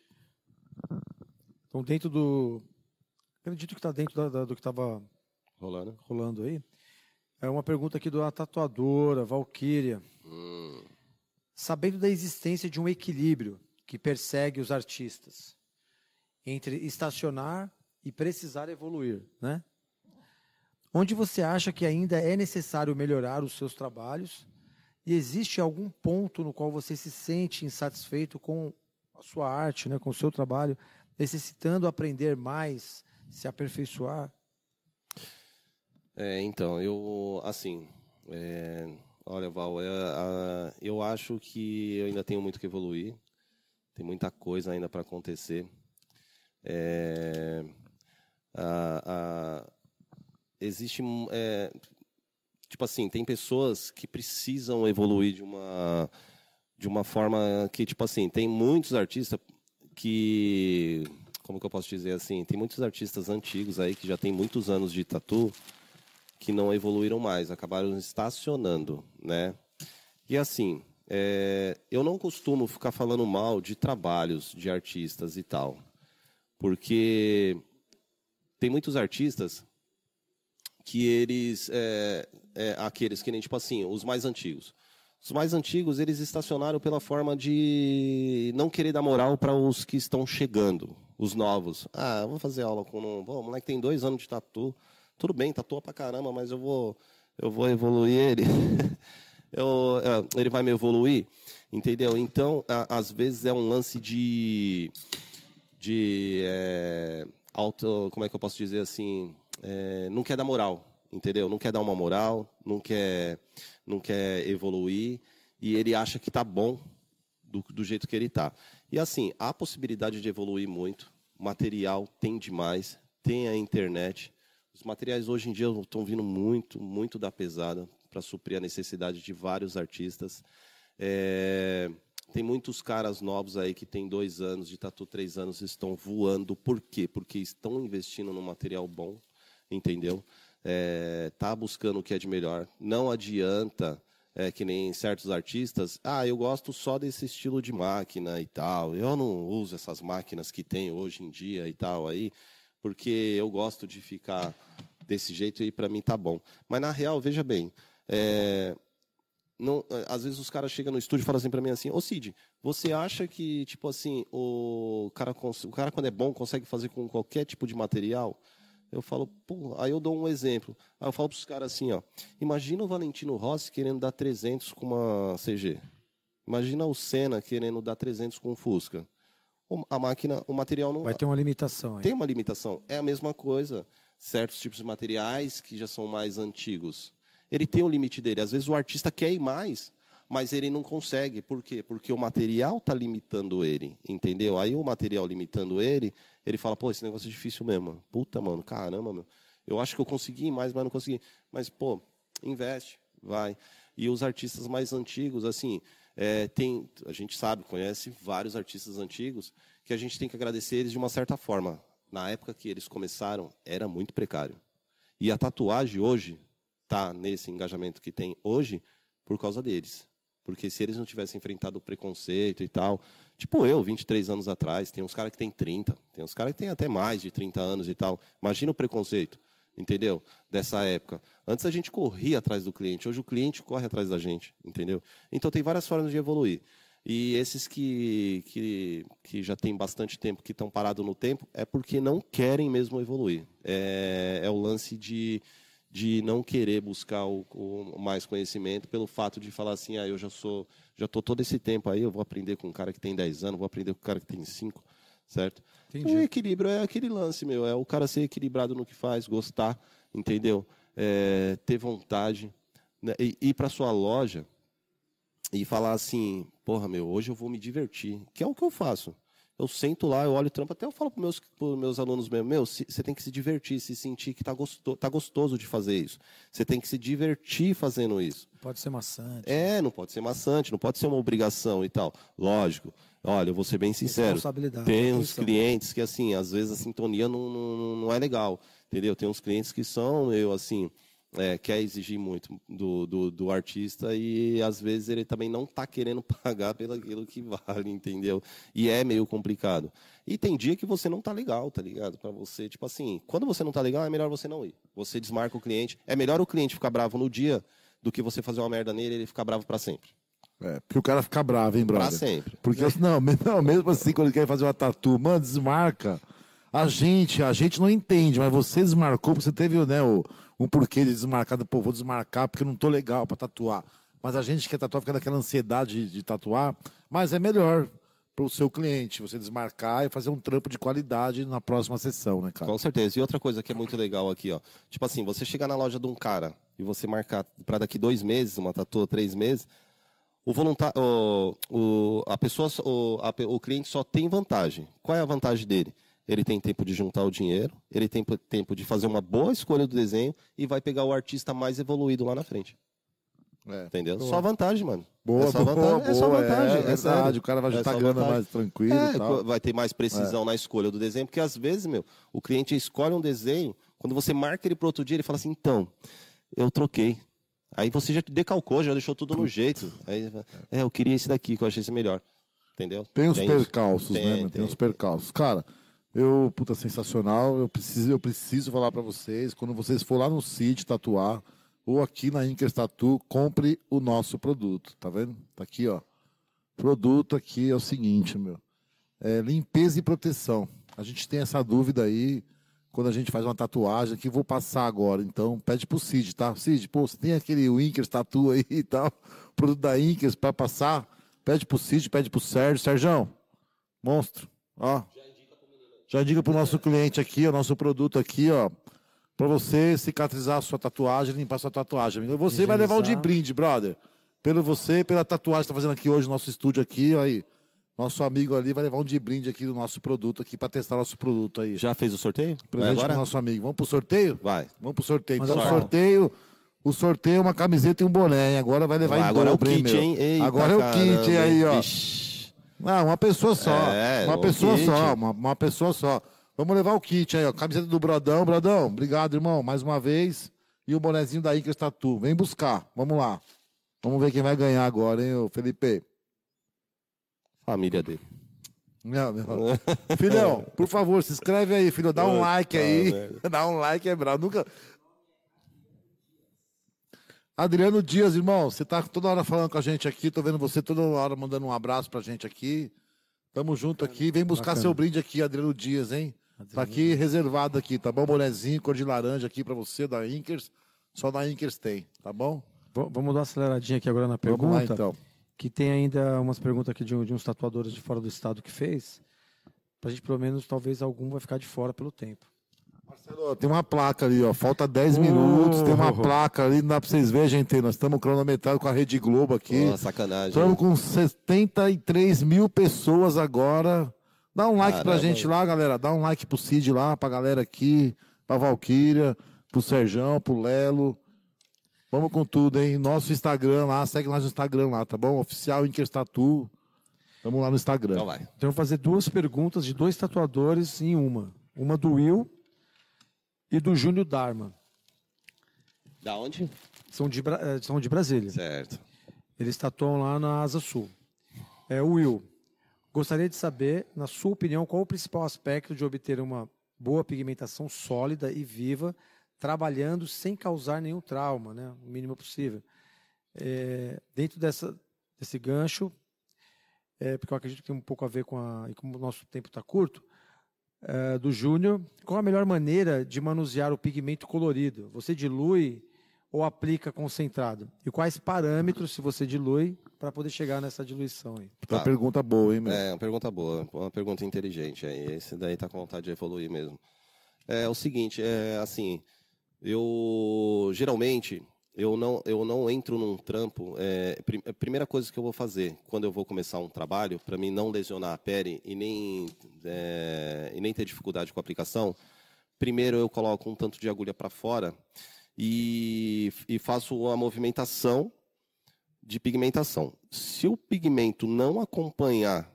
Então, dentro do. Acredito que está dentro da- da- do que estava Rolando. rolando aí. É uma pergunta aqui da tatuadora, Valkyria. Hum. Sabendo da existência de um equilíbrio que persegue os artistas entre estacionar e precisar evoluir, né? Onde você acha que ainda é necessário melhorar os seus trabalhos? E existe algum ponto no qual você se sente insatisfeito com a sua arte, né, com o seu trabalho, necessitando aprender mais, se aperfeiçoar? É, então, eu, assim, é, olha, Val, é, a- eu acho que eu ainda tenho muito que evoluir, tem muita coisa ainda para acontecer. É, a- a- existe, é, tipo assim, tem pessoas que precisam evoluir de uma, de uma forma que, tipo assim, tem muitos artistas que, como que eu posso dizer assim, tem muitos artistas antigos aí que já tem muitos anos de tatu, que não evoluíram mais, acabaram estacionando, né? E assim, é, eu não costumo ficar falando mal de trabalhos de artistas e tal, porque tem muitos artistas que eles, é, é, aqueles que nem tipo assim, os mais antigos. Os mais antigos eles estacionaram pela forma de não querer dar moral para os que estão chegando, os novos. Ah, vou fazer aula com um, pô, o moleque tem dois anos de tatu. Tudo bem, tatua pra caramba, mas eu vou, eu vou evoluir ele. Eu- é, ele vai me evoluir, entendeu? Então, a- às vezes é um lance de, de é, auto, como é que eu posso dizer assim, é, não quer dar moral, entendeu? Não quer dar uma moral, não quer, não quer evoluir e ele acha que tá bom do, do jeito que ele tá. E assim, há possibilidade de evoluir muito. Material tem demais, tem a internet. Os materiais hoje em dia estão vindo muito, muito da pesada para suprir a necessidade de vários artistas. É, tem muitos caras novos aí que têm dois anos de tatu, três anos, estão voando. Por quê? Porque estão investindo no material bom, entendeu? É, tá buscando o que é de melhor. Não adianta, é, que nem certos artistas, ah, eu gosto só desse estilo de máquina e tal. Eu não uso essas máquinas que tem hoje em dia e tal aí, porque eu gosto de ficar desse jeito e para mim tá bom. Mas na real, veja bem, é, não, às vezes os caras chegam no estúdio e falam assim pra mim assim, ô Cid, você acha que, tipo assim, o cara, o cara quando é bom consegue fazer com qualquer tipo de material? Eu falo, pô, aí eu dou um exemplo. Aí eu falo pros caras assim, ó, imagina o Valentino Rossi querendo dar 300 com uma CG. Imagina o Senna querendo dar 300 com um Fusca. A máquina, o material não Vai ter uma limitação tem uma limitação. É a mesma coisa. Certos tipos de materiais que já são mais antigos. Ele tem o limite dele. Às vezes o artista quer ir mais, mas ele não consegue. Por quê? Porque o material está limitando ele, entendeu? Aí o material limitando ele, ele fala, pô, esse negócio é difícil mesmo. Puta, mano, caramba, meu. Eu acho que eu consegui mais, mas não consegui. Mas, pô, investe, vai. E os artistas mais antigos, assim, é, tem, a gente sabe, conhece vários artistas antigos que a gente tem que agradecer eles de uma certa forma. Na época que eles começaram, era muito precário. E a tatuagem hoje está nesse engajamento que tem hoje por causa deles. Porque se eles não tivessem enfrentado o preconceito e tal, tipo eu, 23 anos atrás, tem uns caras que têm 30, tem uns caras que têm até mais de 30 anos e tal. Imagina o preconceito. Entendeu? Dessa época. Antes a gente corria atrás do cliente, hoje o cliente corre atrás da gente, entendeu? Então tem várias formas de evoluir. E esses que, que, que já tem bastante tempo, que estão parados no tempo, é porque não querem mesmo evoluir. É, é o lance de, de não querer buscar o, o, mais conhecimento pelo fato de falar assim, ah, eu já sou, já estou todo esse tempo aí, eu vou aprender com um cara que tem 10 anos, vou aprender com um cara que tem 5, certo? Entendi. O equilíbrio é aquele lance, meu, é o cara ser equilibrado no que faz, gostar, entendeu? É, ter vontade, né? e ir para sua loja e falar assim, porra, meu, hoje eu vou me divertir, que é o que eu faço. Eu sento lá, eu olho o trampo, até eu falo para meus, os meus alunos mesmo, meu, você tem que se divertir, se sentir que está gostoso, tá gostoso de fazer isso. Você tem que se divertir fazendo isso. Pode ser maçante. É, não pode ser maçante, não pode ser uma obrigação e tal. Lógico. Olha, eu vou ser bem sincero. Tem uns clientes que, assim, às vezes a sintonia não, não, não é legal. Entendeu? Tem uns clientes que são, eu, assim, é, quer exigir muito do, do, do, artista e às vezes ele também não está querendo pagar pelo aquilo que vale, entendeu? E é meio complicado. E tem dia que você não tá legal, tá ligado? Para você, tipo assim, quando você não tá legal, é melhor você não ir. Você desmarca o cliente. É melhor o cliente ficar bravo no dia do que você fazer uma merda nele e ele ficar bravo para sempre. É, porque o cara fica bravo, hein, brother? Pra sempre. Porque, não, não, mesmo assim, quando ele quer fazer uma tatu, mano, desmarca. A gente, a gente não entende, mas você desmarcou, você teve né, o, um porquê de desmarcar, pô, vou desmarcar porque não tô legal para tatuar. Mas a gente quer tatuar fica naquela ansiedade de, de tatuar, mas é melhor para o seu cliente você desmarcar e fazer um trampo de qualidade na próxima sessão, né, cara? Com certeza. E outra coisa que é muito legal aqui, ó. Tipo assim, você chegar na loja de um cara e você marcar para daqui dois meses, uma tatu, três meses, o voluntário, o, o, a pessoa, o, a, o cliente só tem vantagem. Qual é a vantagem dele? ele tem tempo de juntar o dinheiro, ele tem tempo de fazer uma boa escolha do desenho e vai pegar o artista mais evoluído lá na frente. É. Entendeu? Boa. Só vantagem, mano. Boa, é só vantagem. Boa, é só vantagem. É, é verdade. O cara vai é juntar é grana vantagem. mais tranquilo. É, vai ter mais precisão é. na escolha do desenho, porque às vezes, meu, o cliente escolhe um desenho, quando você marca ele para outro dia, ele fala assim: então, eu troquei. Aí você já decalcou, já deixou tudo no jeito. Aí, é, eu queria esse daqui, que eu achei esse melhor. Entendeu? Tem os tem percalços, né, tem, né? Tem, tem os percalços. Cara, eu, puta, sensacional. Eu preciso, eu preciso falar para vocês, quando vocês for lá no site tatuar, ou aqui na Inkers Tatu, compre o nosso produto, tá vendo? Tá aqui, ó. Produto aqui é o seguinte, meu. É limpeza e proteção. A gente tem essa dúvida aí quando a gente faz uma tatuagem que vou passar agora. Então, pede pro Cid, tá? Cid, pô, você tem aquele Inkers Tatu aí e tal, produto da Inkers para passar? Pede pro Cid, pede pro Sérgio. Sérgio, monstro, ó. Já diga para o nosso cliente aqui, o nosso produto aqui, ó, para você cicatrizar a sua tatuagem, limpar a sua tatuagem. Amigo. Você Higienizar. vai levar um de brinde, brother. Pelo você, pela tatuagem que está fazendo aqui hoje no nosso estúdio aqui, aí. Nosso amigo ali vai levar um de brinde aqui do nosso produto aqui para testar nosso produto aí. Já fez o sorteio? Presente agora? nosso amigo. Vamos pro sorteio? Vai. Vamos pro sorteio. Mas então, o sorteio, o sorteio é uma camiseta e um boné, hein? Agora vai levar vai, em Agora é o kit, hein? Eita, agora é o kit, hein? Aí, ó. Vixe. Ah, uma pessoa só. É, uma pessoa kit. só, uma, uma pessoa só. Vamos levar o kit aí, ó. Camiseta do Brodão. Brodão, obrigado, irmão, mais uma vez. E o bonezinho da Icas Tatu. Vem buscar. Vamos lá. Vamos ver quem vai ganhar agora, hein, Felipe? Família dele. Meu. Filhão, por favor, se inscreve aí, filho. Dá um like aí. Dá um like, é bravo. Nunca. Adriano Dias, irmão, você tá toda hora falando com a gente aqui, tô vendo você toda hora mandando um abraço pra gente aqui. Tamo junto aqui, vem buscar Bacana. seu brinde aqui, Adriano Dias, hein? Adriano. Tá aqui reservado aqui, tá bom? Bonezinho, cor de laranja aqui pra você, da Inkers. Só da Inkers tem, tá bom? V vamos dar uma aceleradinha aqui agora na pergunta. Vamos lá, então. Que tem ainda umas perguntas aqui de, de uns tatuadores de fora do estado que fez. Pra gente, pelo menos, talvez algum vai ficar de fora pelo tempo. Marcelo, tem uma placa ali, ó. Falta 10 minutos, tem uma placa ali, não dá pra vocês verem, gente. Nós estamos cronometrados com a Rede Globo aqui. Oh, sacanagem. Estamos com 73 mil pessoas agora. Dá um like Caramba. pra gente lá, galera. Dá um like pro Cid lá, pra galera aqui, pra Valquíria, pro Serjão, pro Lelo. Vamos com tudo, hein? Nosso Instagram lá, segue nós no Instagram lá, tá bom? Oficial Inkerstatu. Vamos lá no Instagram. Então vai. Então eu vou fazer duas perguntas de dois tatuadores em uma. Uma do Will e do Júnior Dharma. Da onde? São de, eh, são de Brasília. Certo. Eles tatuam lá na Asa Sul. É, Will, gostaria de saber, na sua opinião, qual o principal aspecto de obter uma boa pigmentação sólida e viva, trabalhando sem causar nenhum trauma, né? O mínimo possível. É, dentro dessa, desse gancho, é, porque eu acredito que tem um pouco a ver com a. E como o nosso tempo está curto, é, do Júnior, qual a melhor maneira de manusear o pigmento colorido? Você dilui ou aplica concentrado? E quais parâmetros, se você dilui, para poder chegar nessa diluição aí? Tá. Uma pergunta boa, hein, meu? É, uma pergunta boa, uma pergunta inteligente. Aí. Esse daí tá com vontade de evoluir mesmo. É o seguinte, é assim, eu geralmente eu não, eu não entro num trampo. É, a primeira coisa que eu vou fazer quando eu vou começar um trabalho, para mim não lesionar a pele e nem, é, e nem ter dificuldade com a aplicação, primeiro eu coloco um tanto de agulha para fora e, e faço a movimentação de pigmentação. Se o pigmento não acompanhar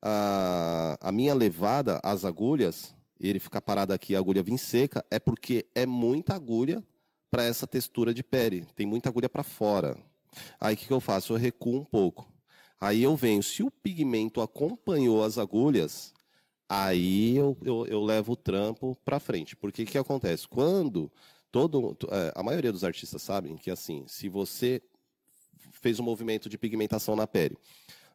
a, a minha levada às agulhas, ele ficar parado aqui a agulha vir seca, é porque é muita agulha para essa textura de pele. Tem muita agulha para fora. Aí o que, que eu faço? Eu recuo um pouco. Aí eu venho, se o pigmento acompanhou as agulhas, aí eu, eu, eu levo o trampo para frente. Porque o que acontece? Quando todo é, a maioria dos artistas sabem que assim, se você fez um movimento de pigmentação na pele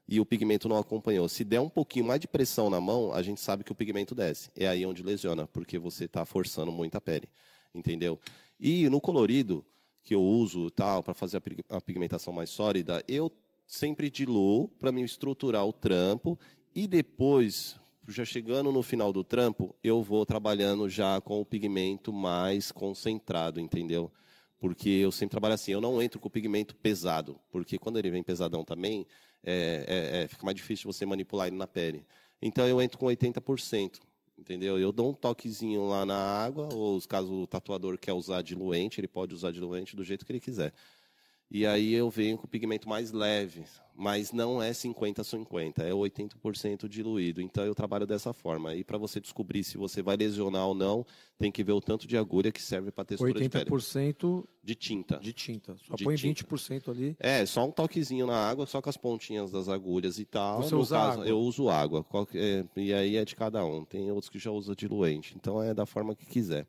e o pigmento não acompanhou, se der um pouquinho mais de pressão na mão, a gente sabe que o pigmento desce. É aí onde lesiona, porque você está forçando muito a pele, entendeu? E no colorido que eu uso tal para fazer a pigmentação mais sólida, eu sempre diluo para me estruturar o trampo e depois já chegando no final do trampo, eu vou trabalhando já com o pigmento mais concentrado, entendeu? Porque eu sempre trabalho assim, eu não entro com o pigmento pesado, porque quando ele vem pesadão também, é, é, é, fica mais difícil você manipular ele na pele. Então eu entro com 80%, entendeu? Eu dou um toquezinho lá na água, ou caso o tatuador quer usar diluente, ele pode usar diluente do jeito que ele quiser. E aí eu venho com o pigmento mais leve, mas não é 50-50, é 80% diluído. Então eu trabalho dessa forma. E para você descobrir se você vai lesionar ou não, tem que ver o tanto de agulha que serve para textura 80% de pele. 80% de tinta. De tinta. Só de põe tinta. 20% ali. É, só um toquezinho na água, só com as pontinhas das agulhas e tal. Você no usa caso, água? Eu uso água. É, e aí é de cada um. Tem outros que já usam diluente. Então é da forma que quiser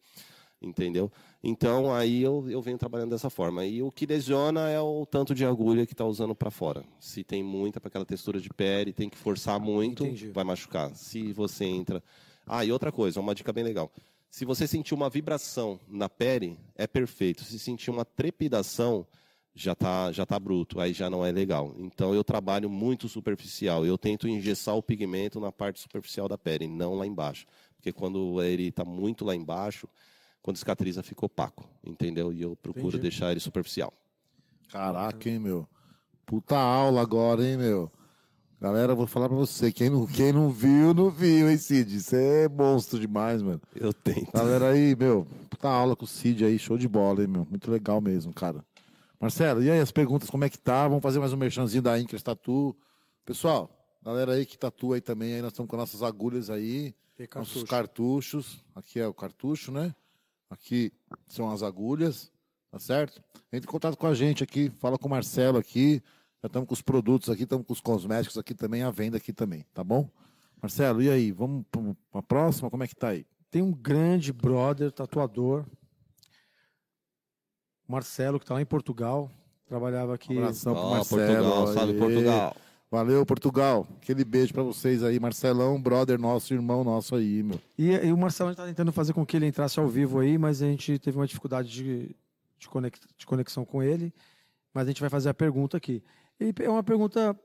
entendeu? Então aí eu, eu venho trabalhando dessa forma. E o que lesiona é o tanto de agulha que está usando para fora. Se tem muita para aquela textura de pele, tem que forçar muito, Entendi. vai machucar. Se você entra. Ah, e outra coisa, uma dica bem legal. Se você sentir uma vibração na pele, é perfeito. Se sentir uma trepidação, já tá, já tá bruto, aí já não é legal. Então eu trabalho muito superficial. Eu tento engessar o pigmento na parte superficial da pele, não lá embaixo. Porque quando ele está muito lá embaixo, quando cicatriza fica opaco, entendeu? E eu procuro Entendi. deixar ele superficial. Caraca, hein, meu? Puta aula agora, hein, meu? Galera, vou falar pra você, quem não, quem não viu, não viu, hein, Cid? Você é monstro demais, mano. Eu tento. Galera aí, meu, puta aula com o Cid aí, show de bola, hein, meu? Muito legal mesmo, cara. Marcelo, e aí as perguntas, como é que tá? Vamos fazer mais um merchanzinho da Incas Tatu. Pessoal, galera aí que tatua aí também, aí nós estamos com nossas agulhas aí, nossos cartuchos. Aqui é o cartucho, né? Aqui são as agulhas, tá certo? Entre em contato com a gente aqui, fala com o Marcelo aqui. Já estamos com os produtos aqui, estamos com os cosméticos aqui também, a venda aqui também, tá bom? Marcelo, e aí? Vamos para a próxima? Como é que tá aí? Tem um grande brother, tatuador, Marcelo, que está lá em Portugal. Trabalhava aqui. Um abração pro Marcelo. Portugal, salve Portugal. Valeu, Portugal. Aquele beijo para vocês aí. Marcelão, brother nosso, irmão nosso aí, meu. E, e o Marcelão está tentando fazer com que ele entrasse ao vivo aí, mas a gente teve uma dificuldade de, de, conex, de conexão com ele. Mas a gente vai fazer a pergunta aqui. E é uma pergunta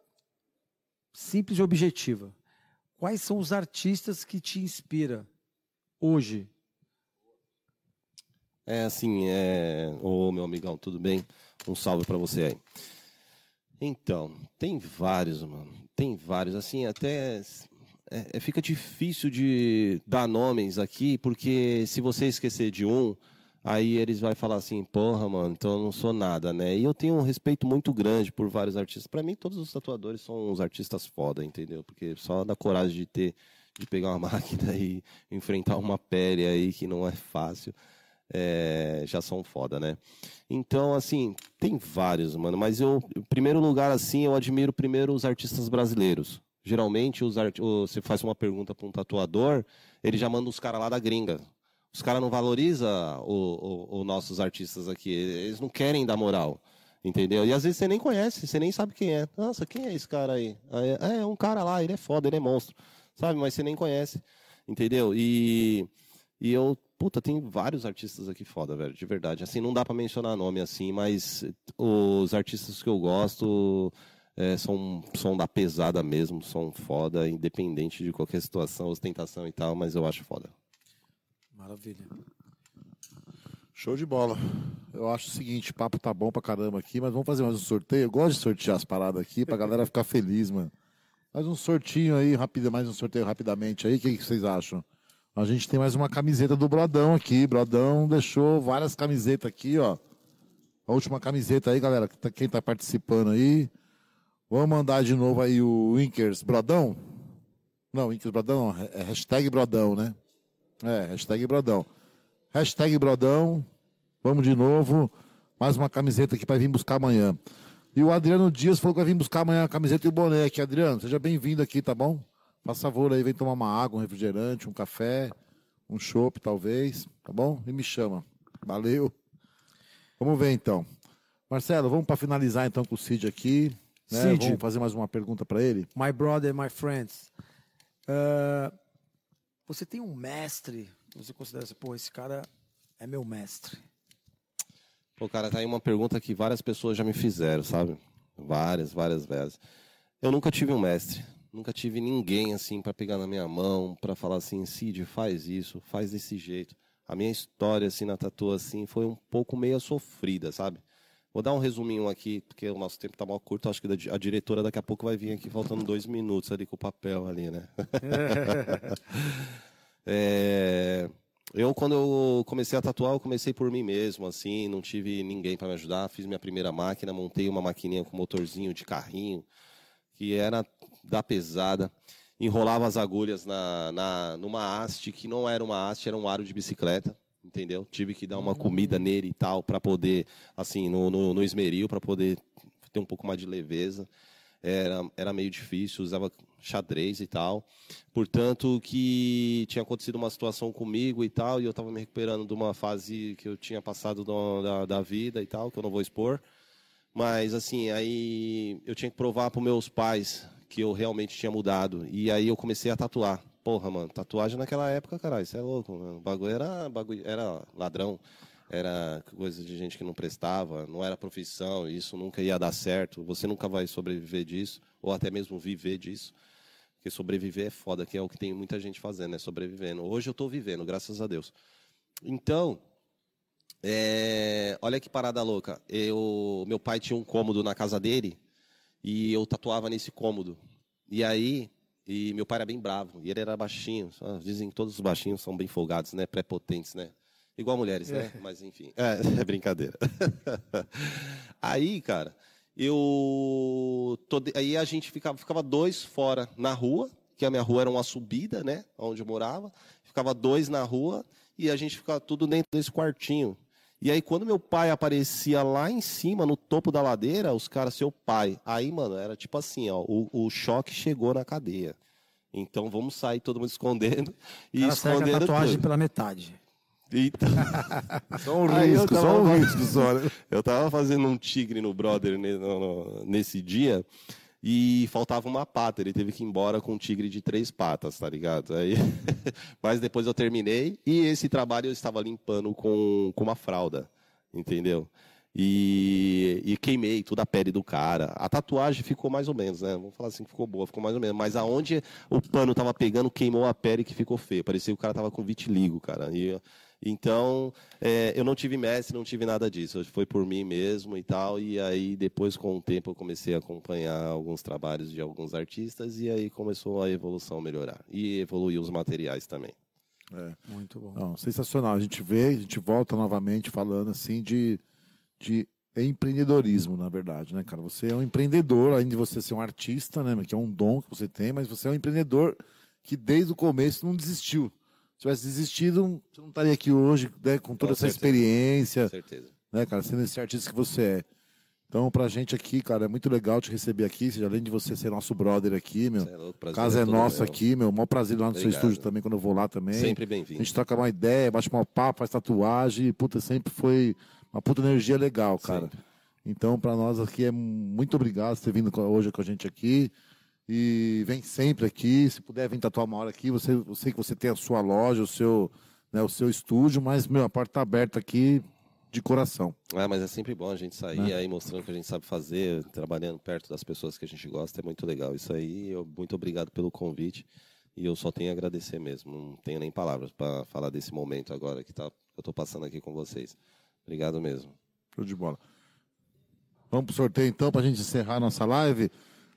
simples e objetiva. Quais são os artistas que te inspira hoje? É assim, é... ô meu amigão, tudo bem? Um salve para você aí. Então, tem vários, mano. Tem vários. Assim, até é, é, fica difícil de dar nomes aqui, porque se você esquecer de um, aí eles vão falar assim, porra, mano, então eu não sou nada, né? E eu tenho um respeito muito grande por vários artistas. Para mim, todos os tatuadores são uns artistas foda, entendeu? Porque só da coragem de ter, de pegar uma máquina e enfrentar uma pele aí que não é fácil é, já são foda, né? Então, assim, tem vários, mano. Mas eu, em primeiro lugar, assim, eu admiro primeiro os artistas brasileiros. Geralmente, os art... você faz uma pergunta para um tatuador, ele já manda os caras lá da gringa. Os caras não valorizam os nossos artistas aqui. Eles não querem dar moral. Entendeu? E às vezes você nem conhece, você nem sabe quem é. Nossa, quem é esse cara aí? É, é um cara lá, ele é foda, ele é monstro. Sabe? Mas você nem conhece. Entendeu? E, e eu, puta, tem vários artistas aqui foda, velho, de verdade. Assim, não dá para mencionar nome assim, mas os artistas que eu gosto é, são, são da pesada mesmo, são foda, independente de qualquer situação, ostentação e tal, mas eu acho foda. Maravilha. Show de bola. Eu acho o seguinte, papo tá bom pra caramba aqui, mas vamos fazer mais um sorteio. Eu gosto de sortear as paradas aqui pra galera ficar feliz, mano. Mais um sortinho aí, rápido, mais um sorteio rapidamente aí. O que, que vocês acham? A gente tem mais uma camiseta do Brodão aqui. Brodão deixou várias camisetas aqui, ó. A última camiseta aí, galera. Tá, quem tá participando aí. Vamos mandar de novo aí o Winkers Brodão? Não, Winkers Brodão. É hashtag Brodão, né? É, hashtag Brodão. Hashtag Brodão. Vamos de novo. Mais uma camiseta aqui para vir buscar amanhã. E o Adriano Dias falou que vai vir buscar amanhã a camiseta e o boné aqui. Adriano, seja bem-vindo aqui, tá bom? Faça favor aí, vem tomar uma água, um refrigerante, um café, um chopp, talvez, tá bom? E me chama. Valeu. Vamos ver então. Marcelo, vamos para finalizar então com o Cid aqui. Né? Cid, Vamos fazer mais uma pergunta para ele? My brother, my friends. Uh, você tem um mestre, você considera assim, pô, esse cara é meu mestre. Pô, cara, tá aí uma pergunta que várias pessoas já me fizeram, sabe? Várias, várias vezes. Eu nunca tive um mestre. Nunca tive ninguém assim para pegar na minha mão, para falar assim, Cid, faz isso, faz desse jeito. A minha história assim na tatu assim foi um pouco meio sofrida, sabe? Vou dar um resuminho aqui, porque o nosso tempo está mal curto. Acho que a diretora daqui a pouco vai vir aqui faltando dois minutos ali com o papel ali, né? é, eu, quando eu comecei a tatuar, eu comecei por mim mesmo, assim, não tive ninguém para me ajudar. Fiz minha primeira máquina, montei uma maquininha com motorzinho de carrinho, que era da pesada. Enrolava as agulhas na, na, numa haste, que não era uma haste, era um aro de bicicleta entendeu? Tive que dar uma comida nele e tal para poder, assim, no, no, no esmeril para poder ter um pouco mais de leveza. Era, era meio difícil, usava xadrez e tal. Portanto, que tinha acontecido uma situação comigo e tal, e eu estava me recuperando de uma fase que eu tinha passado da, da vida e tal, que eu não vou expor. Mas, assim, aí eu tinha que provar para meus pais que eu realmente tinha mudado. E aí eu comecei a tatuar. Porra, mano, tatuagem naquela época, caralho, isso é louco, mano. O bagulho era, bagulho era ladrão, era coisa de gente que não prestava, não era profissão, isso nunca ia dar certo, você nunca vai sobreviver disso, ou até mesmo viver disso. Porque sobreviver é foda, que é o que tem muita gente fazendo, é sobrevivendo. Hoje eu estou vivendo, graças a Deus. Então, é, olha que parada louca. Eu, meu pai tinha um cômodo na casa dele e eu tatuava nesse cômodo. E aí e meu pai era bem bravo, e ele era baixinho. Dizem que todos os baixinhos são bem folgados, né? Prepotentes, né? Igual mulheres, né? É. Mas enfim, é, é brincadeira. aí, cara, eu. Aí a gente ficava, ficava dois fora na rua, que a minha rua era uma subida, né? Onde eu morava. Ficava dois na rua e a gente ficava tudo dentro desse quartinho. E aí, quando meu pai aparecia lá em cima, no topo da ladeira, os caras, seu pai. Aí, mano, era tipo assim, ó, o, o choque chegou na cadeia. Então vamos sair todo mundo escondendo e cara escondendo a tatuagem tudo. pela metade. Então... só um risco, só um risco só. Né? Eu tava fazendo um tigre no brother nesse dia e faltava uma pata. Ele teve que ir embora com um tigre de três patas, tá ligado? Aí... Mas depois eu terminei e esse trabalho eu estava limpando com, com uma fralda, entendeu? E, e, queimei toda a pele do cara. A tatuagem ficou mais ou menos, né? Vamos falar assim que ficou boa, ficou mais ou menos. Mas aonde o pano tava pegando, queimou a pele que ficou feia. Parecia que o cara tava com vitiligo, cara. E então, é, eu não tive mestre, não tive nada disso. Foi por mim mesmo e tal. E aí, depois, com o tempo, eu comecei a acompanhar alguns trabalhos de alguns artistas. E aí começou a evolução melhorar. E evoluiu os materiais também. É. Muito bom. Não, sensacional. A gente vê, a gente volta novamente falando assim de, de empreendedorismo, na verdade, né, cara? Você é um empreendedor, além de você ser um artista, né, que é um dom que você tem, mas você é um empreendedor que desde o começo não desistiu. Se tivesse desistido, você não estaria aqui hoje, né, com toda com essa certeza. experiência. Com certeza. Né, cara, sendo esse artista que você é. Então, pra gente aqui, cara, é muito legal te receber aqui. Seja, além de você ser nosso brother aqui, meu. É louco, casa é nossa meu. aqui, meu. Mó prazer lá no seu Obrigado. estúdio também, quando eu vou lá também. Sempre A bem-vindo. gente troca uma ideia, bate uma papo, faz tatuagem. Puta, sempre foi uma puta energia legal, cara. Sempre. Então, pra nós aqui é muito obrigado por ter vindo hoje com a gente aqui. E vem sempre aqui. Se puder vir tatuar uma hora aqui, você, eu sei que você tem a sua loja, o seu, né, o seu estúdio, mas, meu, a porta tá aberta aqui de coração. Ah, mas é sempre bom a gente sair Né? aí mostrando o que a gente sabe fazer, trabalhando perto das pessoas que a gente gosta, é muito legal. Isso aí, eu, muito obrigado pelo convite. E eu só tenho a agradecer mesmo. Não tenho nem palavras para falar desse momento agora que tá, eu tô passando aqui com vocês. Obrigado mesmo. Show de bola. Vamos pro sorteio então, pra gente encerrar a nossa live.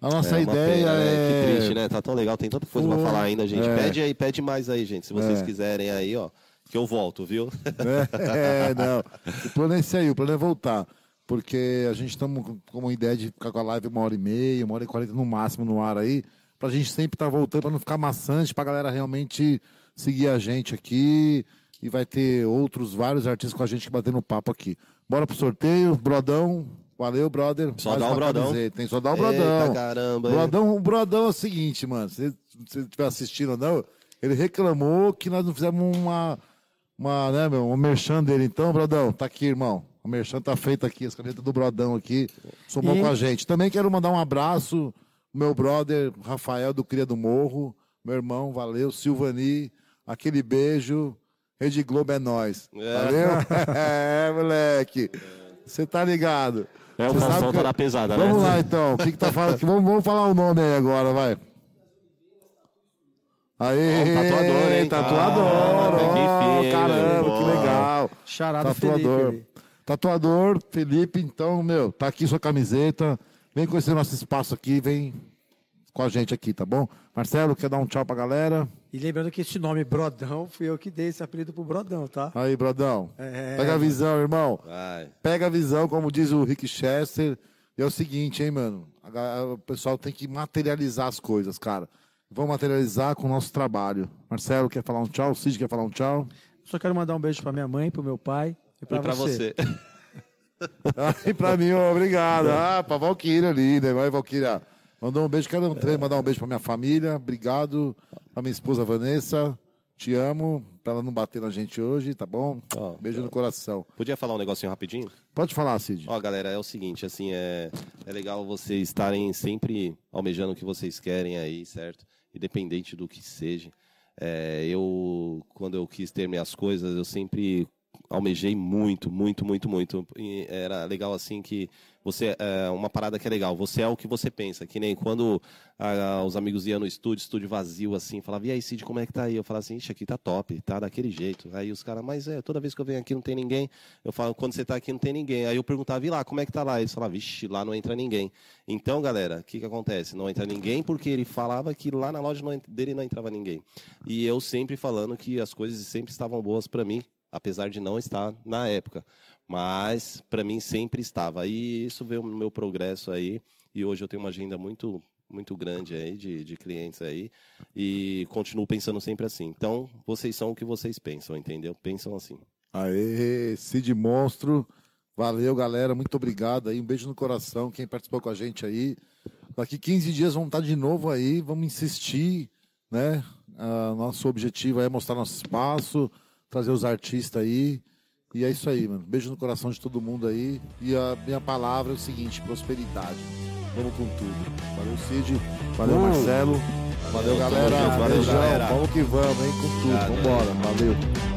A nossa é ideia pena, né? é. Que triste, né? Tá tão legal, tem tanta coisa Pô, pra falar ainda, gente. é. Pede aí, pede mais aí, gente. Se vocês É. quiserem aí, ó, que eu volto, viu? É, não. O plano é esse aí, o plano é voltar. Porque a gente estamos com uma ideia de ficar com a live uma hora e meia, uma hora e quarenta no máximo no ar aí, pra gente sempre estar voltando, pra não ficar maçante, pra galera realmente seguir a gente aqui. E vai ter outros vários artistas com a gente batendo papo aqui. Bora pro sorteio, Brodão. Valeu, brother. Só dá o Brodão. camiseta, Tem só dá o Brodão. Eita, caramba. hein? Brodão, o Brodão é o seguinte, mano. Se você estiver assistindo ou não, ele reclamou que nós não fizemos uma, uma, né, meu, um merchan dele. Então, Brodão, tá aqui, irmão. O merchan tá feito aqui, as canetas do Brodão aqui. Somou E- com a gente. Também quero mandar um abraço meu brother Rafael do Cria do Morro. Meu irmão, valeu. Silvani, aquele beijo. Rede Globo é nós. É. Valeu? é, moleque. Você tá ligado. É, o Faustão que- tá na pesada, né? Vamos lá, então. O que, que tá falando? vamos, vamos falar o nome aí agora, vai. Aê, Ó, um tatuador, hein? Tatuador, Ah, fino, caramba, que legal. Charada Tatuador. Felipe. Tatuador, Felipe, então, meu, tá aqui sua camiseta. Vem conhecer nosso espaço aqui, vem com a gente aqui, tá bom? Marcelo, quer dar um tchau pra galera? E lembrando que esse nome Brodão, fui eu que dei esse apelido pro Brodão, tá? Aí, Brodão. É. Pega a visão, irmão. Vai. Pega a visão, como diz o Rick Chester. E é o seguinte, hein, mano? A O pessoal tem que materializar as coisas, cara. Vamos materializar com o nosso trabalho. Marcelo quer falar um tchau? Cid quer falar um tchau? Só quero mandar um beijo pra minha mãe, pro meu pai e pra, E pra você. você. Ai, pra mim, ó, obrigado. Ah, pra Valquíria ali, né? Vai, Valquíria. Mandou um beijo. Quero também mandar um beijo pra minha família. Obrigado. Pra minha esposa Vanessa. Te amo. Pra ela não bater na gente hoje, tá bom? Ó, beijo no coração. Podia falar um negocinho rapidinho? Pode falar, Cid. Ó, galera, é o seguinte, assim, é, é legal vocês estarem sempre almejando o que vocês querem aí, certo? Independente do que seja. É, eu, quando eu quis ter minhas coisas, eu sempre almejei muito, muito, muito, muito. E era legal, assim, que você, é, uma parada que é legal, você é o que você pensa, que nem quando ah, os amigos iam no estúdio, estúdio vazio, assim, falava, e aí, Cid, como é que tá aí? Eu falava assim, ixi, aqui tá top, tá daquele jeito. Aí os caras, mas é, toda vez que eu venho aqui não tem ninguém. Eu falo, quando você tá aqui não tem ninguém. Aí eu perguntava, e lá, como é que tá lá? Eles falavam, vixe, lá não entra ninguém. Então, galera, o que que acontece? Não entra ninguém porque ele falava que lá na loja não dele não entrava ninguém. E eu sempre falando que as coisas sempre estavam boas para mim, apesar de não estar na época. Mas para mim sempre estava. E isso veio no meu progresso aí. E hoje eu tenho uma agenda muito muito grande aí de, de clientes aí e continuo pensando sempre assim. Então, vocês são o que vocês pensam, entendeu? Pensam assim. Aê, Cid Monstro. Valeu, galera. Muito obrigado aí. Um beijo no coração. Quem participou com a gente aí. Daqui 15 dias vamos estar de novo aí. Vamos insistir, né? Ah, nosso objetivo é mostrar nosso espaço, trazer os artistas aí. E é isso aí, mano. Beijo no coração de todo mundo aí. E a minha palavra é o seguinte: prosperidade. Vamos com tudo. Valeu, Cid. Valeu, Uh. Marcelo. Valeu, Valeu, galera. Valeu, Beijão. galera. Vamos que vamos, hein? Com tudo. Obrigado, Vambora. Valeu.